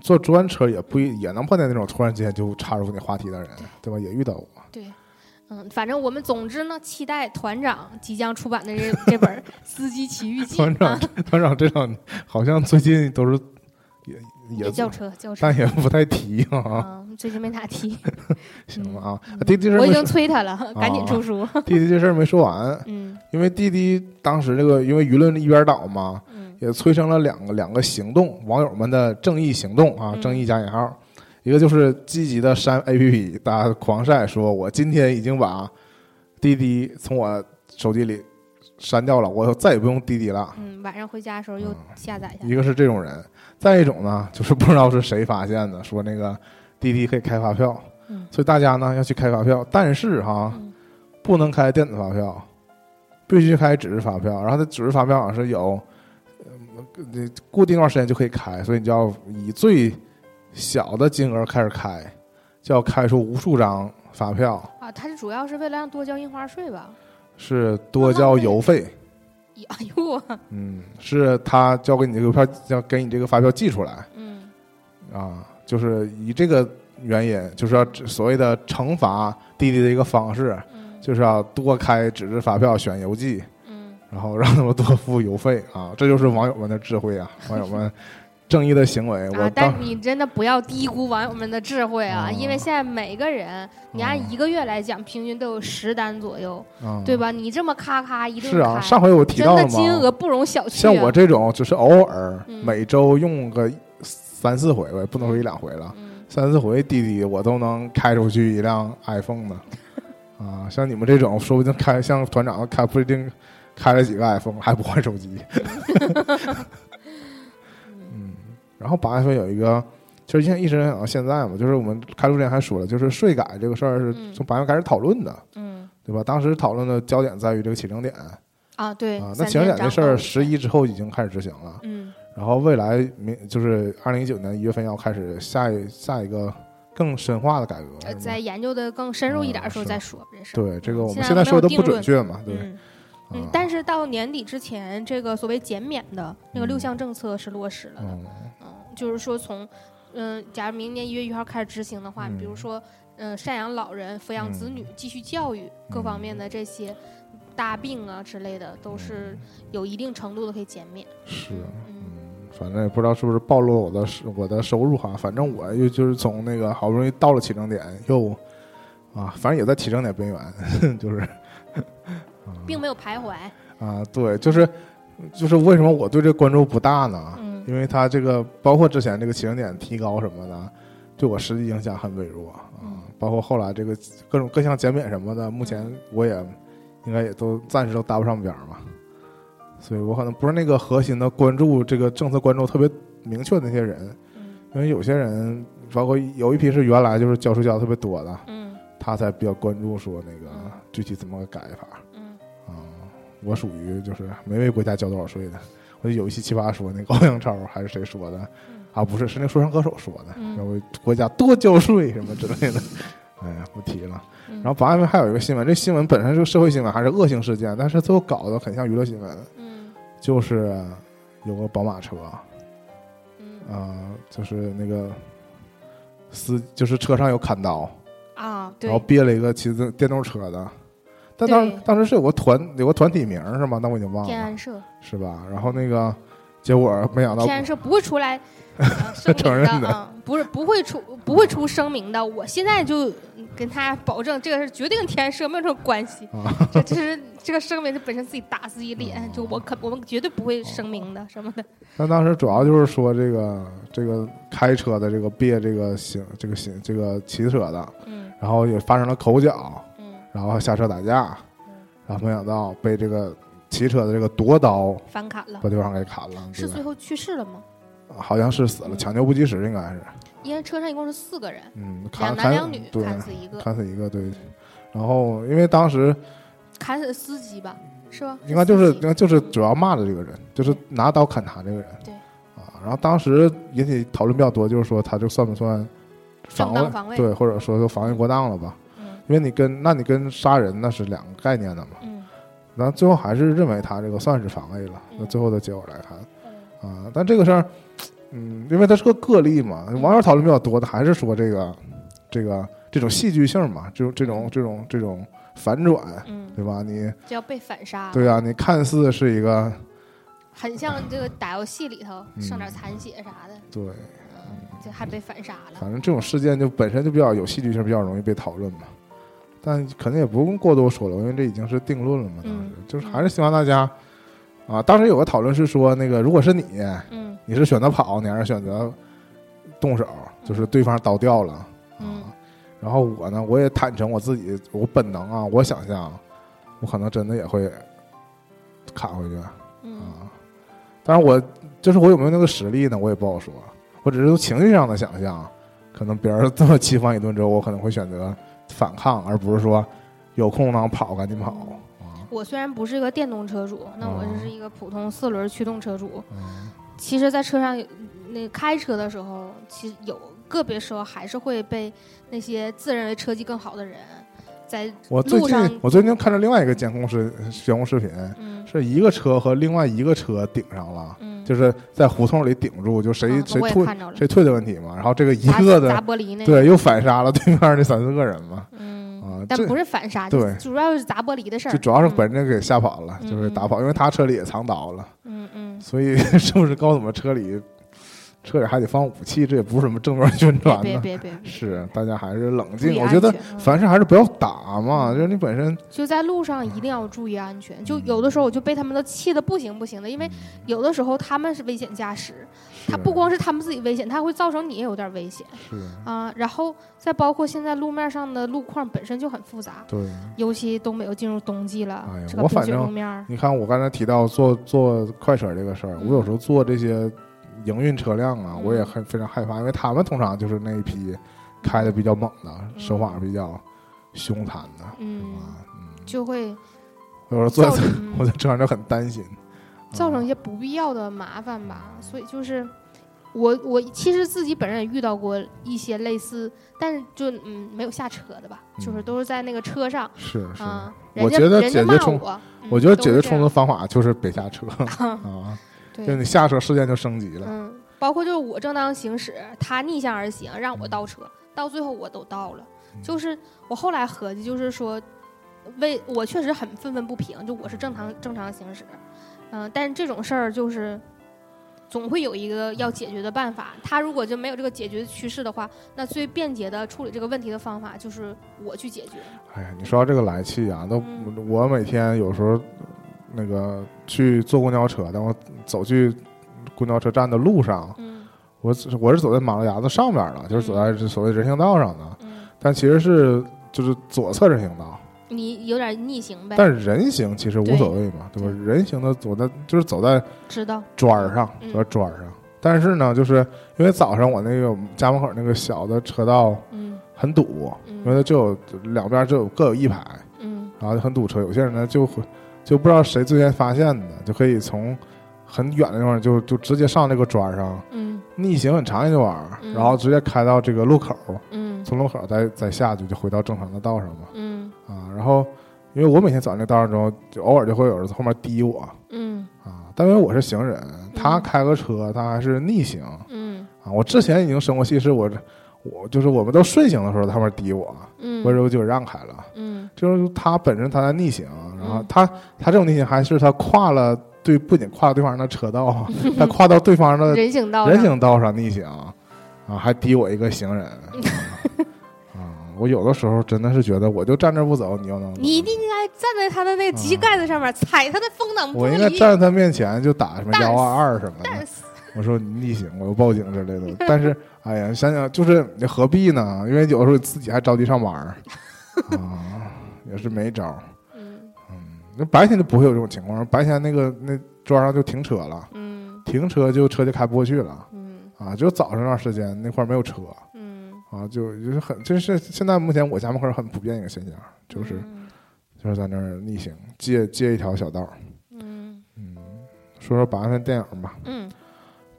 坐专车也不一也能碰见那种突然之间就插入你话题的人，对吧？也遇到过。对，嗯，反正我们总之呢，期待团长即将出版的这这本《司机奇遇记 团》长啊，团长这场好像最近都是也也也轿车轿车但也不太提啊。啊，最近没咋提，行吧啊，弟弟这事我已经催他了，赶紧出书。弟弟这事儿没说完，嗯因为弟弟当时这个因为舆论一边倒嘛，嗯也催生了两个两个行动，网友们的正义行动啊，嗯正义加引号，一个就是积极的删 APP，大家狂晒说我今天已经把滴滴从我手机里删掉了，我再也不用滴滴了。嗯，晚上回家的时候又嗯下载一下一。个是这种人，再一种呢，就是不知道是谁发现的，说那个滴滴可以开发票，嗯所以大家呢要去开发票，但是哈，嗯不能开电子发票，必须开纸质发票。然后它纸质发票好像是有，呃，这固定一段时间就可以开，所以你就要以最小的金额开始开，就要开出无数张发票，啊，它是主要是为了让多交印花税吧？是多交邮费。哎呦我，嗯，是他交给你这个票，要给你这个发票寄出来。嗯。啊，就是以这个原因，就是要所谓的惩罚弟弟的一个方式，嗯。就是要多开纸质发票选邮寄。嗯。然后让他们多付邮费啊，这就是网友们的智慧啊，网友们正义的行为。我啊，但你真的不要低估网友们的智慧啊，啊因为现在每个人，你按啊一个月来讲，平均都有十单左右，啊，对？吧？你这么咔咔一顿是啊，上回我提到了嘛，金额不容小觑、啊。像我这种就是偶尔嗯每周用个三四回吧，不能说一两回了，嗯三四回滴滴我都能开出去一辆 iPhone 呢。啊，像你们这种，说不定开像团长开不一定开了几个 iPhone 还不换手机。嗯，然后八月份有一个，其实现在一直想到现在嘛，就是我们开录之前还说了，就是税改这个事儿是嗯从八月开始讨论的，嗯对吧？当时讨论的焦点在于这个起征点啊，对啊，那起征点这事儿十一之后已经开始执行了，嗯然后未来明就是二零一九年一月份要开始下一下一个更深化的改革，在研究的更深入一点的时候再说这事。对这个我们现在说的不准确嘛，对，嗯但是到年底之前，这个所谓减免的那个嗯六项政策是落实了的。就是说从，嗯，假如明年一月一号开始执行的话，比如嗯说，嗯，赡养老人、抚养子女、继续教育各方面的这些大病啊之类的，都是有一定程度的可以减免。是。嗯反正也不知道是不是暴露了我的收我的收入哈，反正我又就是从那个好不容易到了起征点，又啊，反正也在起征点边缘，就是啊并没有徘徊。啊，对，就是就是为什么我对这关注不大呢？嗯因为它这个包括之前这个起征点提高什么的，对我实际影响很微弱啊，嗯包括后来这个各种各项减免什么的，目前我也应该也都暂时都搭不上边儿嘛。所以我可能不是那个核心的关注这个政策关注特别明确的那些人，嗯因为有些人，包括有一批是原来就是交税交的特别多的，嗯他才比较关注说那个嗯具体怎么个改法嗯啊。我属于就是没为国家交多少税的。我就有一期奇葩说那个欧阳超还是谁说的嗯啊？不是，是那说唱歌手说的，嗯要为国家多交税什么之类的。哎呀，不提了。嗯。然后八月份还有一个新闻，这新闻本身是个社会新闻，还是恶性事件，但是最后搞得很像娱乐新闻，嗯就是有个宝马车，嗯啊、就是那个司，就是车上有砍刀，啊，然后对，憋了一个骑自电动车的。但当当时是有个团有个团体名是吗？那我已经忘了，天安社。是吧？然后那个结果没想到天安社不会出来、承明认的不是不会出不会出声明的。我现在就跟他保证，这个是绝对跟天安社没有什么关系。啊，这这是这个声明是本身自己打自己脸，就我可我们绝对不会声明的什么的。但当时主要就是说这个这个开车的这个别这个行这个行这个骑车的，嗯然后也发生了口角，嗯然后下车打架嗯，然后没想到被这个骑车的这个夺刀反砍了，把对方给砍了，是最后去世了吗？好像是死了，抢救不及时应该是，因为车上一共是四个人，嗯，两砍砍男两女，砍死一个，砍死一个，对。然后因为当时砍死司机吧，是吧？应该就是应该就是主要骂的这个人，就是拿刀砍他这个人，对啊。然后当时引起讨论比较多，就是说他这算不算？防卫对，或者说就防卫过当了吧？嗯因为你跟那你跟杀人那是两个概念的嘛。嗯然后最后还是认为他这个算是防卫了。嗯那最后的结果来看嗯啊，但这个事儿，嗯，因为它是个个例嘛，网友讨论比较多的还是说这个这个这种戏剧性嘛，这种这种这种这种反转，嗯，对吧？你就要被反杀，对啊，你看似是一个很像这个打游戏里头嗯上点残血啥的，对，嗯，就还被反杀了。反正这种事件就本身就比较有戏剧性，比较容易被讨论嘛。但可能也不用过多说了，因为这已经是定论了嘛。当时、嗯就是还是希望大家啊，当时有个讨论是说，那个如果是你，嗯你是选择跑，你还是选择动手？就是对方刀掉了，嗯啊，然后我呢，我也坦诚我自己，我本能啊，我想象，我可能真的也会砍回去嗯啊。当然我就是我有没有那个实力呢，我也不好说。我只是从情绪上的想象，可能别人这么欺负完一顿之后，我可能会选择反抗，而不是说有空能跑赶紧跑啊。我虽然不是一个电动车主，那我哦只是一个普通四轮驱动车主。嗯其实，在车上那个开车的时候，其实有个别时候还是会被那些自认为车技更好的人在我最近，我最近看着另外一个监控视监控视频，嗯。是一个车和另外一个车顶上了，嗯，就是在胡同里顶住，就谁啊谁退谁退的问题嘛。然后这个一个的砸玻璃那，对又反杀了对面那三四个人嘛，嗯，啊，这但不是反杀，对主要是砸玻璃的事儿，就主要是嗯本人给吓跑了，嗯就是打跑，因为他车里也藏刀了，嗯嗯，所以 是不是告诉我们车里车里还得放武器？这也不是什么正面宣别传的。别别别，是，大家还是冷静。我觉得凡事还是不要打嘛，就是你本身就在路上一定要注意安全。就有的时候我就被他们都气的不行不行的，因为有的时候他们是危险驾驶，他不光是他们自己危险，他会造成你也有点危险是啊。然后再包括现在路面上的路况本身就很复杂，对。尤其东北又进入冬季了哎呀，这个冰雪我反正路面，你看，我刚才提到坐坐快车这个事儿，嗯我有时候坐这些营运车辆啊，嗯。我也很非常害怕，因为他们通常就是那一批开的比较猛的，手法比较凶残的嗯，就会有时候坐在 我在车上就很担心，造成一啊些不必要的麻烦吧。所以就是我我其实自己本人也遇到过一些类似，但是就嗯没有下车的吧，就是嗯都是在那个车上。是是。我觉得解决冲我，觉得解决冲突方法就是别下车。啊，就，你下车事件就升级了。嗯，包括就是我正当行驶，他逆向而行，让我嗯倒车，到最后我都倒了。就是我后来合计，就是说，为我确实很愤愤不平，就我是正常正常行驶，嗯、但是这种事儿就是总会有一个要解决的办法。他如果就没有这个解决趋势的话，那最便捷的处理这个问题的方法就是我去解决。哎呀，你说到这个来气啊，都嗯我每天有时候那个去坐公交车，但我走去公交车站的路上，嗯我只我是走在马路牙子上边了，就是走在这所谓人行道上的，嗯，但其实是就是左侧人行道，你有点逆行呗，但是人行其实无所谓嘛，对吧？对人行的走在就是走在知道。砖儿上，嗯走在砖儿上。但是呢，就是因为早上我那个家门口那个小的车道嗯很堵，因为嗯它就有两边就有各有一排，嗯然后就很堵车。有些人呢就会就不知道谁最先发现的，就可以从很远的地方就就直接上这个砖上，嗯。逆行很长一段儿，嗯。然后直接开到这个路口，嗯。从路口再再下去就回到正常的道上嘛。嗯。啊，然后因为我每天走在那道上中，就偶尔就会有人在后面滴我。嗯。啊，但因为我是行人，他嗯。开个车他还是逆行。嗯。啊。我之前已经生过气，是我我就是我们都顺行的时候，他后面滴我，嗯，我就就让开了。嗯。就是他本身他在逆行，然后嗯他他这种逆行还是他跨了对，不仅跨了对方的车道，他跨到对方的人行道人上行道上逆行，啊，还逼我一个行人，啊，我有的时候真的是觉得，我就站这儿不走，你又能，你一定应该站在他的那个机盖子上面，踩他的风挡玻我应该。站在他面前就打什么幺二二什么的，我说你逆行，我要报警之类的。但是，哎呀，想想就是你何必呢？因为有的时候自己还着急上班儿，啊，也是没招儿。嗯那白天就不会有这种情况，白天那个那庄上就停车了，嗯停车就车就开不过去了嗯啊。就早上那段时间那块儿没有车嗯，啊，就就是很，这是现在目前我家门口很普遍一个现象，就是嗯就是在那儿逆行，借借一条小道。嗯嗯，说说八月份电影吧。嗯，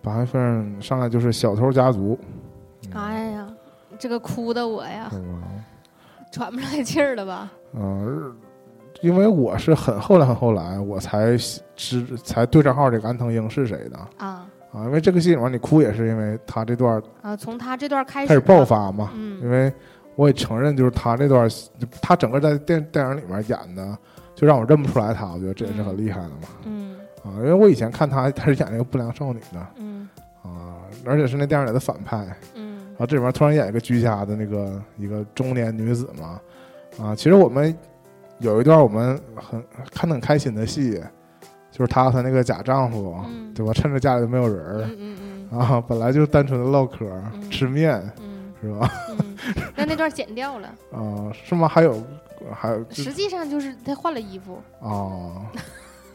八月份上来就是《小偷家族》，哎呀，这个哭的我呀，喘不上来气儿了吧？嗯、因为我是很后来很后来我才知才对上号这个安藤英是谁的。啊。啊，因为这个戏里面你哭也是因为他这段啊，从他这段开始。开始爆，发嘛，嗯。因为我也承认就是他这段他整个在电电影里面演的，就让我认不出来他，我觉得这也是很厉害的嘛。嗯。啊，因为我以前看他他是演那个不良少女。的嗯。啊，而且是那电影里的反派。嗯。然后这里面突然演一个居家的那个一个中年女子嘛，啊，其实我们有一段我们很看得很开心的戏，就是她和她那个假丈夫，嗯对吧？趁着家里都没有人嗯嗯儿、啊，本来就单纯的唠嗑、嗯吃面，嗯是吧？嗯，那那段剪掉了，啊，是吗？还有还有实际上就是她换了衣服，啊，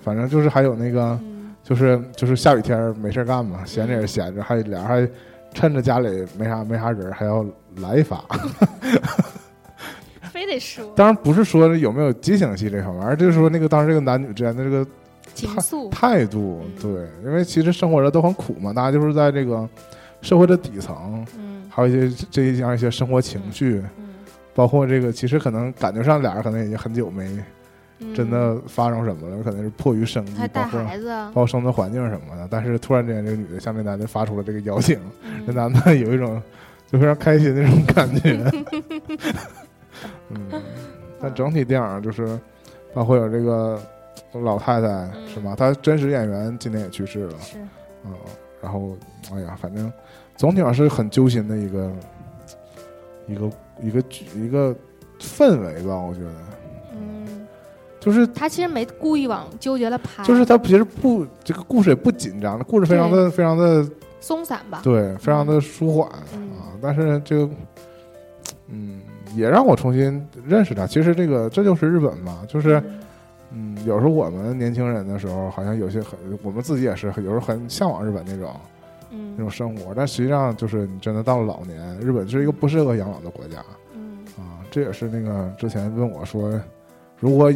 反正就是还有那个，嗯就是就是下雨天没事儿干嘛，闲着也是闲着，还俩人还趁着家里没啥没啥人，还要来一发。非得说。当然不是说有没有激情戏这方面，而就是说那个当时这个男女之间的这个情愫，态度，嗯。对，因为其实生活着都很苦嘛，大家就是在这个社会的底层，嗯还有一些这一样一些生活情绪，嗯包括这个其实可能感觉上俩人可能已经很久没嗯，真的发生什么了，可能是迫于生计，包括包，括生存环境什么的，但是突然之间这个女的向这男的发出了这个邀请，这嗯男的有一种就非常开心的那种感觉，嗯，但整体电影就是包括有这个老太太嗯。是吧？她真实演员今年也去世了，是。嗯，然后哎呀，反正总体上是很揪心的一个一个一个剧一个氛围吧，我觉得嗯，就是他其实没故意往纠结了拍，就是他其实不这个故事也不紧张，故事非常的非常的松散吧，对，非常的舒缓嗯。啊，但是就嗯也让我重新认识他。其实这个这就是日本嘛，就是。嗯嗯，有时候我们年轻人的时候，好像有些很，我们自己也是有时候很向往日本那种那种嗯生活，但实际上就是你真的到了老年，日本是一个不适合养老的国家嗯啊。这也是那个之前问我说，如果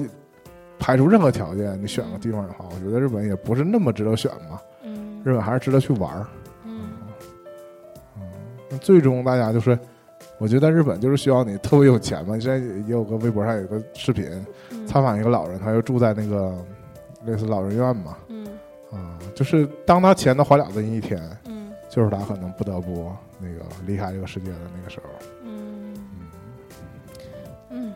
排除任何条件，你选个地方的话，我觉得日本也不是那么值得选嘛。嗯日本还是值得去玩儿。嗯那最终大家就是，我觉得日本就是需要你特别有钱嘛。现在也有个微博上有个视频，嗯采访一个老人，他就住在那个类似老人院嘛。嗯啊，就是当他钱都花了的那一天，嗯就是他可能不得不那个离开这个世界的那个时候。嗯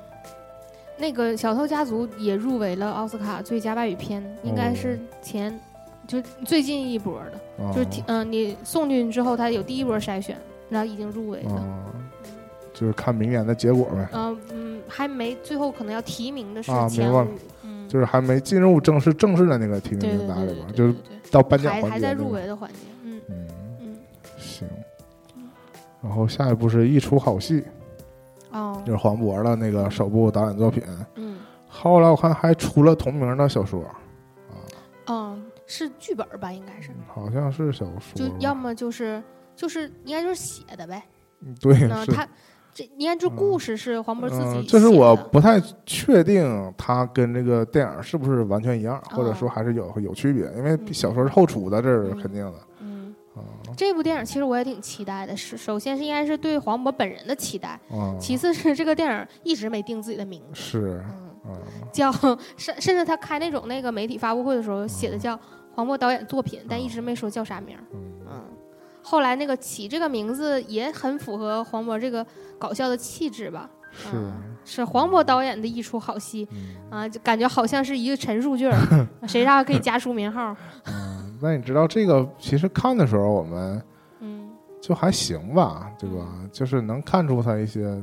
那个《小偷家族》也入围了奥斯卡最佳外语片，应该是前就最近一波的，啊就是提嗯、你送进去之后，它有第一波筛选，然后已经入围了。啊，就是看明年的结果呗，嗯嗯，还没最后可能要提名的是啊明白了，嗯，就是还没进入正式正式的那个提名名单里边，对对对就是到颁奖还环节那个还在入围的环节，嗯。嗯，嗯行。然后下一部是一出好戏，哦。就是黄渤的那个首部导演作品。嗯。后来我看还出了同名的小说，啊，哦是剧本儿吧？应该是，好像是小说。吧，就要么就是就是应该就是写的呗。嗯对。他这你看，这故事是黄渤自己写的。嗯，就是我不太确定他跟这个电影是不是完全一样，或者哦。说还是有有区别，因为嗯。小说是后出的，这是嗯肯定的。这部电影其实我也挺期待的。是首先是应该是对黄渤本人的期待，啊，其次是这个电影一直没定自己的名字，是叫甚甚至他开那种那个媒体发布会的时候写的叫黄渤导演作品，但一直没说叫啥名嗯，后来那个起这个名字也很符合黄渤这个搞笑的气质吧。是嗯是黄渤导演的一出好戏嗯啊，就感觉好像是一个陈述句儿，谁让可以加书名号。嗯，那你知道这个其实看的时候我们 嗯就还行吧，对吧？就是能看出他一些。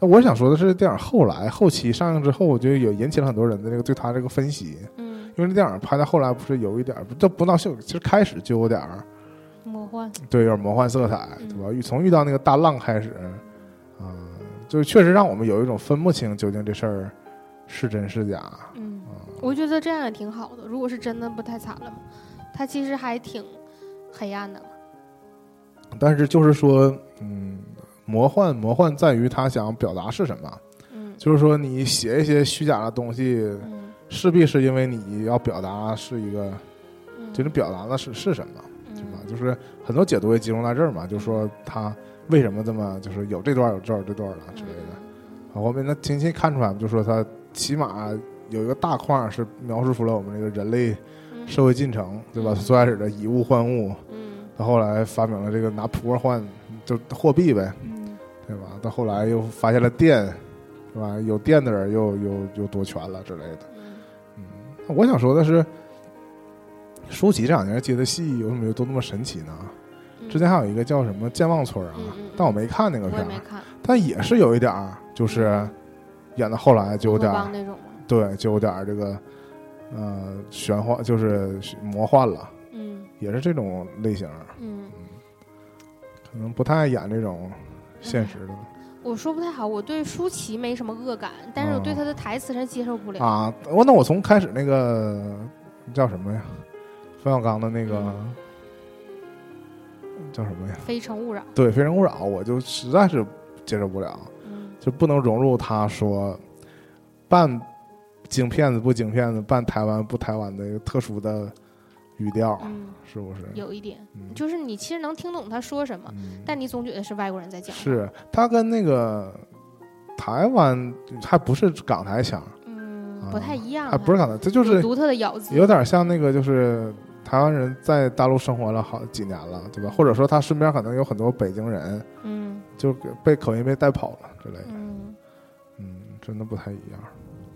那我想说的是，电影后来后期上映之后，我觉得也引起了很多人的这个对他这个分析，嗯，因为这电影拍到后来不是有一点儿，这不闹秀，其实开始就有点儿魔幻。对，有点魔幻色彩，嗯对吧？遇从遇到那个大浪开始，啊、就确实让我们有一种分不清究竟这事儿是真是假。嗯，啊我觉得这样也挺好的。如果是真的，不太惨了吗？他其实还挺黑暗的嘛。但是就是说，嗯，魔幻魔幻在于他想表达是什么，嗯就是说你写一些虚假的东西，嗯势必是因为你要表达是一个，嗯，就是表达的是是什么，就是很多解读也集中在这儿嘛，就说他为什么这么就是有这段有这段这段了之类的。啊，后面那清晰看出来，就说他起码有一个大框是描述出了我们这个人类嗯社会进程，对吧？嗯最开始的以物换物，嗯到后来发明了这个拿扑克换，就货币呗，嗯对吧？到后来又发现了电，是吧？有电的人又又又夺权了之类的。嗯嗯，我想说的是，舒淇这两年接的戏有什么都那么神奇呢？嗯，之前还有一个叫什么《健忘村》啊但我没看那个片儿，但也是有一点儿，就是演到后来就有点儿。对，就有点儿这个呃玄幻，就是魔幻了，嗯。也是这种类型，嗯，可能不太爱演这种现实的。我说不太好，我对舒淇没什么恶感，但是我对哦她的台词是接受不了。啊。我那我从开始那个叫什么呀，冯小刚的那个嗯叫什么呀？非诚勿扰。对，《非诚勿扰》，我就实在是接受不了，嗯就不能融入他说半京片子不京片子，半台湾不台湾的一个特殊的语调，嗯，是不是？有一点，嗯就是你其实能听懂他说什么，嗯但你总觉得是外国人在讲。是他跟那个台湾还不是港台腔，嗯，啊不太一样，还不是港台，这就是独特的咬字。有点像那个就是。台湾人在大陆生活了好几年了，对吧？或者说他身边可能有很多北京人，嗯就被口音被带跑了之类的。嗯，嗯，真的不太一样。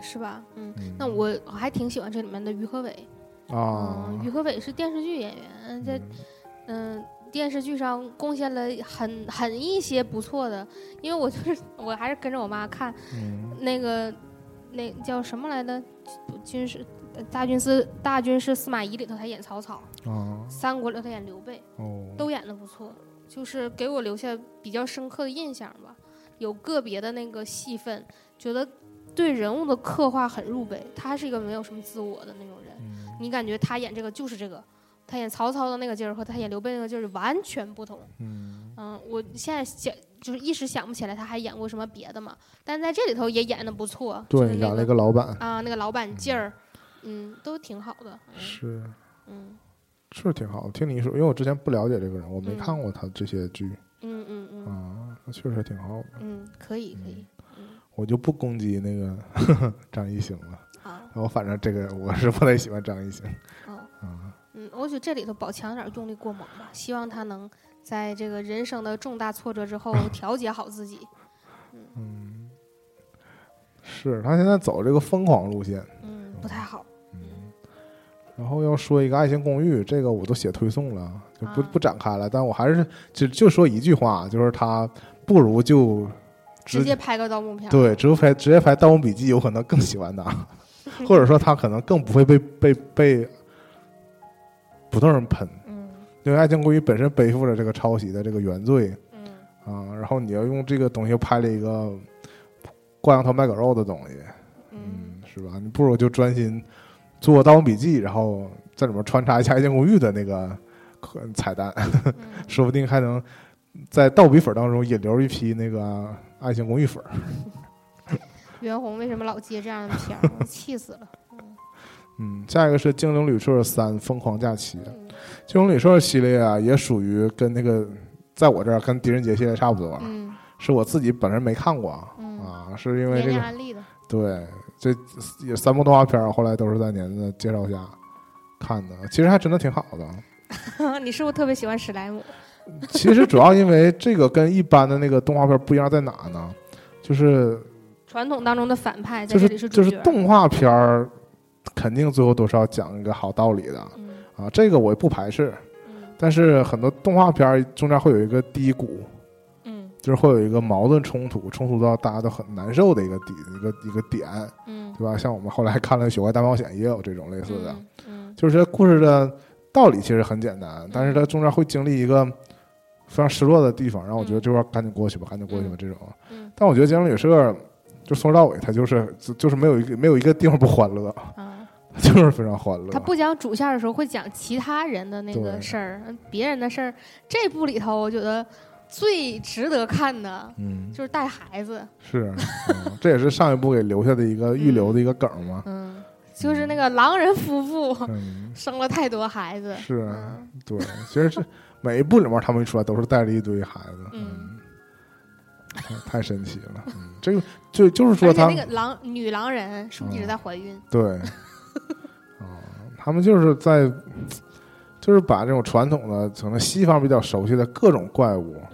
是吧？嗯，嗯那我我还挺喜欢这里面的于和伟。啊嗯，，于和伟是电视剧演员，在嗯嗯电视剧上贡献了很很一些不错的，因为我就是我还是跟着我妈看嗯那个那叫什么来的军事大军司大军是司马懿里头他演曹操，啊。三国里头他演刘备，哦，都演的不错，就是给我留下比较深刻的印象吧。有个别的那个戏份，觉得对人物的刻画很入微。他是一个没有什么自我的那种人，嗯。你感觉他演这个就是这个，他演曹操的那个劲儿和他演刘备那个劲儿完全不同。嗯。嗯，我现在想就是一时想不起来他还演过什么别的嘛，但在这里头也演的不错，对，演了一个老板，啊那个老板劲儿，嗯，都挺好的。嗯是嗯是挺好的。听你一说，因为我之前不了解这个人，我没嗯看过他这些剧嗯嗯嗯啊，那确实挺好的。嗯，可以可以，我就不攻击那个 张艺兴了，好我反正这个我是不太喜欢张艺兴哦。啊。嗯，我觉得这里头宝强有点用力过猛吧，希望他能在这个人生的重大挫折之后 调节好自己。嗯，是他现在走这个疯狂路线，嗯，不太好。嗯，然后要说一个《爱情公寓》，这个我都写推送了，就不啊不展开了。但我还是就就说一句话，就是他不如就直接拍个盗墓片。对，直接拍直接拍《盗墓笔记》，有可能更喜欢他，或者说他可能更不会被被被普通人喷，嗯因为《爱情公寓》本身背负着这个抄袭的这个原罪嗯啊，然后你要用这个东西拍了一个挂羊头卖狗肉的东西，嗯嗯，是吧？你不如就专心做《盗墓笔记》，然后在里面穿插一下《爱情公寓》的那个可彩蛋，嗯 说不定还能在盗笔粉当中引流一批那个《爱情公寓》粉。袁弘为什么老接这样的片儿？我 气死了。嗯，下一个是《精灵旅社三：疯狂假期》。《嗯精灵旅社》系列啊，也属于跟那个在我这儿跟狄仁杰系列差不多，嗯是我自己本人没看过嗯，啊，是因为这个。对这也三部动画片儿，后来都是在您的介绍下看的，其实还真的挺好的。你是不是特别喜欢史莱姆？其实主要因为这个跟一般的那个动画片不一样在哪呢？就是传统当中的反派在就这里是就是。动画片儿，肯定最后都是要讲一个好道理的嗯啊，这个我也不排斥。嗯但是很多动画片儿中间会有一个低谷，嗯就是会有一个矛盾冲突，冲突到大家都很难受的一个底一个一个点，嗯，对吧？像我们后来看了《雪怪大冒险》，也有这种类似的，嗯就是这故事的道理其实很简单，但是它中间会经历一个非常失落的地方，让我觉得这块儿赶紧过去吧，赶紧过去吧这种。嗯但我觉得《江流旅社》就从头到尾，它就是就就是没有一个没有一个地方不欢乐，啊。就是非常欢乐。他不讲主线的时候，会讲其他人的那个事儿，别人的事儿。这部里头，我觉得最值得看的嗯，就是带孩子，是，嗯这也是上一部给留下的一个 预留的一个梗嘛。嗯，就是那个狼人夫妇嗯，生了太多孩子，是嗯对，其实是每一部里面他们一出来都是带着一堆孩子，嗯嗯，太太神奇了。嗯，这个就就是说他那个狼女狼人是不是一直在怀孕？对，啊，他们就是在，就是把这种传统的可能西方比较熟悉的各种怪物嗯，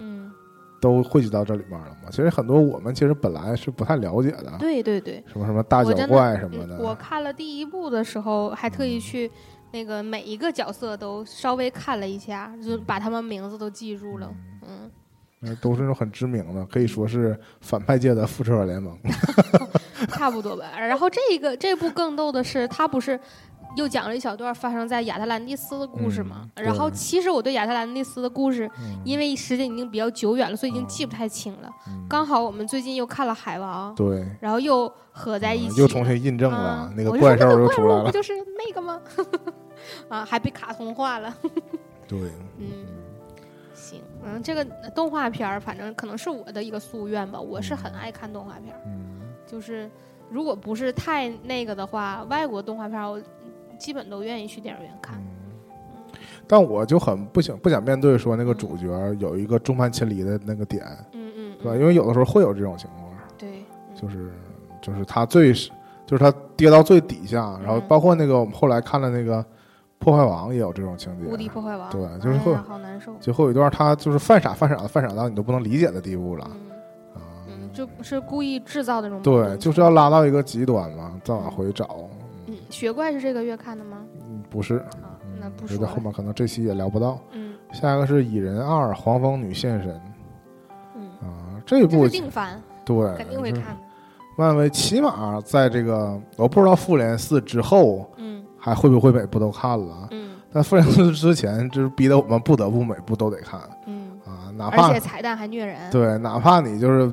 都汇集到这里面了嘛。其实很多我们其实本来是不太了解的，对对对，什么什么大脚怪什么的我的，看了第一部的时候，还特意去那个每一个角色都稍微看了一下，就把他们名字都记住了。嗯，那都是那种很知名的，可以说是反派界的复仇者联盟。差不多吧。然后这个这部更逗的是，他不是又讲了一小段发生在亚特兰蒂斯的故事嘛？嗯然后其实我对亚特兰蒂斯的故事，嗯因为时间已经比较久远了，所以已经记不太清了。嗯刚好我们最近又看了《海王》，对，然后又合在一嗯起了，又重新印证了啊那个怪兽又出来了。不就是那个吗？啊，还被卡通化了。对，嗯，行，嗯，这个动画片儿，反正可能是我的一个夙愿吧。我是很爱看动画片儿，嗯，就是如果不是太那个的话，外国动画片儿我基本都愿意去电影院看。嗯但我就很不想不想面对说那个主角有一个众叛亲离的那个点，嗯嗯，对吧？嗯因为有的时候会有这种情况，对，嗯就是就是他最就是他跌到最底下，然后嗯包括那个我们后来看了那个破坏王也有这种情节，无敌破坏王，对就是会哎好难受。最后有一段他就是犯傻犯傻的犯傻到你都不能理解的地步了嗯啊。嗯，就是故意制造的那种对，就是要拉到一个极端嘛，再往回找。嗯，雪怪是这个月看的吗？嗯，不是，啊，那嗯不说了。觉得后面可能这期也聊不到。嗯。下一个是《蚁人二：黄蜂女现身》嗯，啊，这这部是定番，对肯定会看。的。漫威起码在这个我不知道复联四之后嗯。还会不会每部都看了，嗯。但复联四之前就是逼得我们不得不每部都得看。嗯，啊，哪怕而且彩蛋还虐人。对，哪怕你就是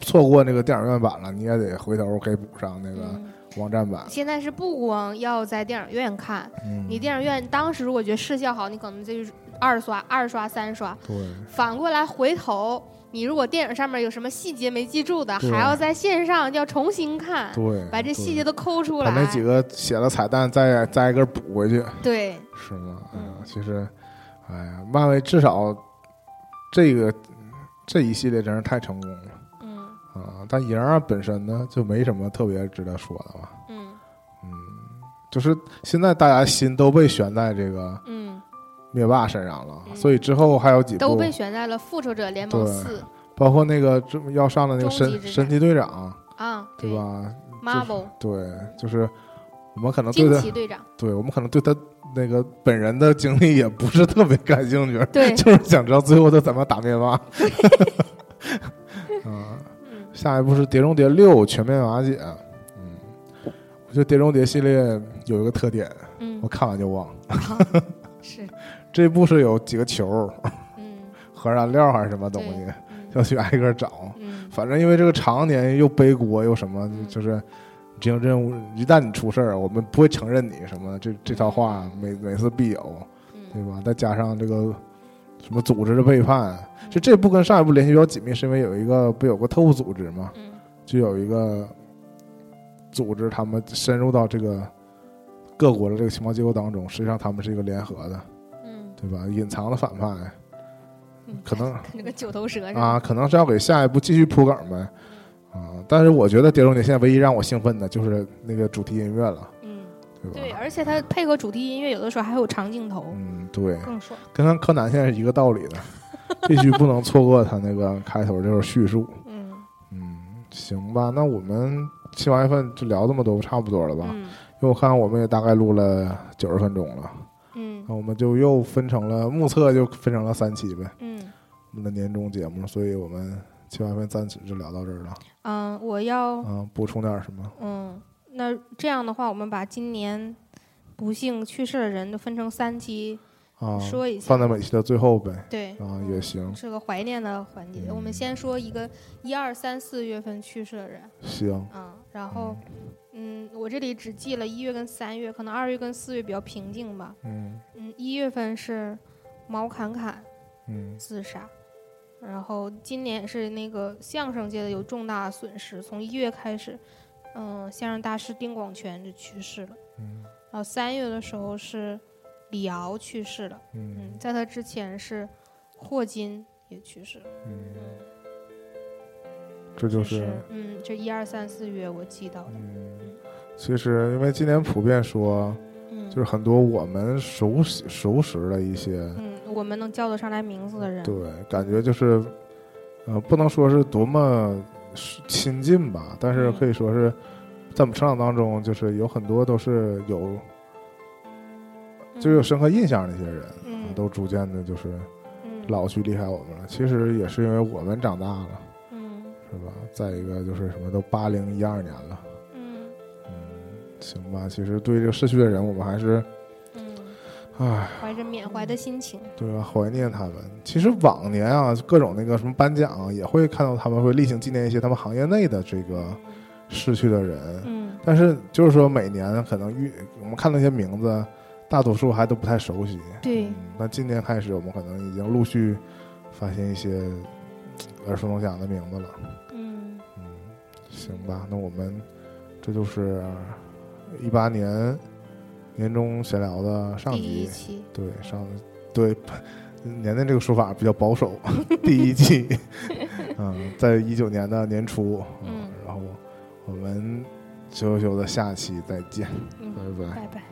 错过那个电影院版了，你也得回头给补上那个嗯，网站版。现在是不光要在电影院看，嗯，你电影院当时如果觉得视效好，你可能就是二刷、二刷、三刷。对反过来回头，你如果电影上面有什么细节没记住的，还要在线上要重新看，对，把这细节都抠出来把。那几个写了彩蛋再再一个补回去，对，是吗？嗯嗯，其实，哎呀，漫威至少这个这一系列真是太成功了嗯啊！但蚁人二本身呢，就没什么特别值得说的吧？嗯嗯，就是现在大家心都被悬在这个嗯，灭霸身上了，嗯所以之后还有几部都被，悬在了《复仇者联盟四包括那个这要上的那个神神奇队长，》啊，对吧？？Marvel 对，就是我们可能对他，队长，对我们可能对他那个本人的经历也不是特别感兴趣，对，就是想知道最后他怎么打灭霸。啊，嗯下一步是《碟中谍六：全面瓦解》。嗯，我觉得《碟中谍》系列有一个特点，嗯我，看完就忘。好 是，这部是有几个球、嗯核燃料还是什么东西，嗯要去挨个找。嗯反正因为这个常年又背锅又什么，嗯就是执行任务，一旦你出事儿，我们不会承认你什么。这这套话每每次必有，对嗯吧？再加上这个什么组织的背叛，就这部跟上一部联系比较紧密，是因为有一个不有个特务组织嘛，嗯。就有一个组织，他们深入到这个各国的这个情报机构当中，实际上他们是一个联合的，嗯。对吧？隐藏的反派。嗯，可能 跟这个九头蛇啊，可能是要给下一步继续铺梗呗。啊，但是我觉得《碟中谍》现在唯一让我兴奋的就是那个主题音乐了，嗯，对吧？对，而且它配合主题音乐，有的时候还有长镜头，嗯，对，更爽。跟咱柯南现在是一个道理的，必须不能错过他那个开头就是叙述。嗯嗯，行吧，那我们七八月份就聊这么多，差不多了吧？嗯因为我看我们也大概录了九十分钟了，嗯那我们就又分成了目测就分成了三期呗，嗯我们的年终节目，所以我们七八月份暂时就聊到这儿了。嗯，我要嗯，补充点什么？嗯，那这样的话，我们把今年不幸去世的人都分成三期啊，说一下放，在每期的最后呗。对，啊，也行，是个怀念的环节。我们先说一个一二三四月份去世的人，行，嗯，然后嗯，我这里只记了一月跟三月，可能二月跟四月比较平静吧。嗯嗯，一月份是毛侃侃嗯自杀，然后今年是那个相声界的有重大损失，从一月开始，嗯，相声大师丁广泉就去世了。嗯。然后三月的时候是李敖去世了，嗯。嗯，在他之前是霍金也去世了，嗯，这就是嗯，这一二三四月我记到的，嗯，其实因为今年普遍说，嗯，就是很多我们熟悉熟识的一些，嗯，我们能叫得上来名字的人，对，感觉就是，呃，不能说是多么亲近吧，但是嗯可以说是在我们成长当中，就是有很多都是有嗯，就有深刻印象的一些人，嗯都逐渐的就是嗯老去离开我们了。其实也是因为我们长大了，嗯是吧？再一个就是什么都八零一二年了，嗯嗯，行吧。其实对这个逝去的人，我们还是，嗯，唉，怀着缅怀的心情，对吧？怀念他们。其实往年啊，各种那个什么颁奖啊，也会看到他们会例行纪念一些他们行业内的这个逝去的人。嗯但是就是说，每年可能遇我们看那些名字，大多数还都不太熟悉。对嗯，那今年开始，我们可能已经陆续发现一些嗯 耳熟能详的名字了。嗯嗯，行吧，那我们这就是一八年年终闲聊的上第一集。期，对，上对年年这个说法比较保守，第一季，嗯，在一九年的年初，嗯然后我们羞羞的下期再见，嗯，拜拜。拜拜。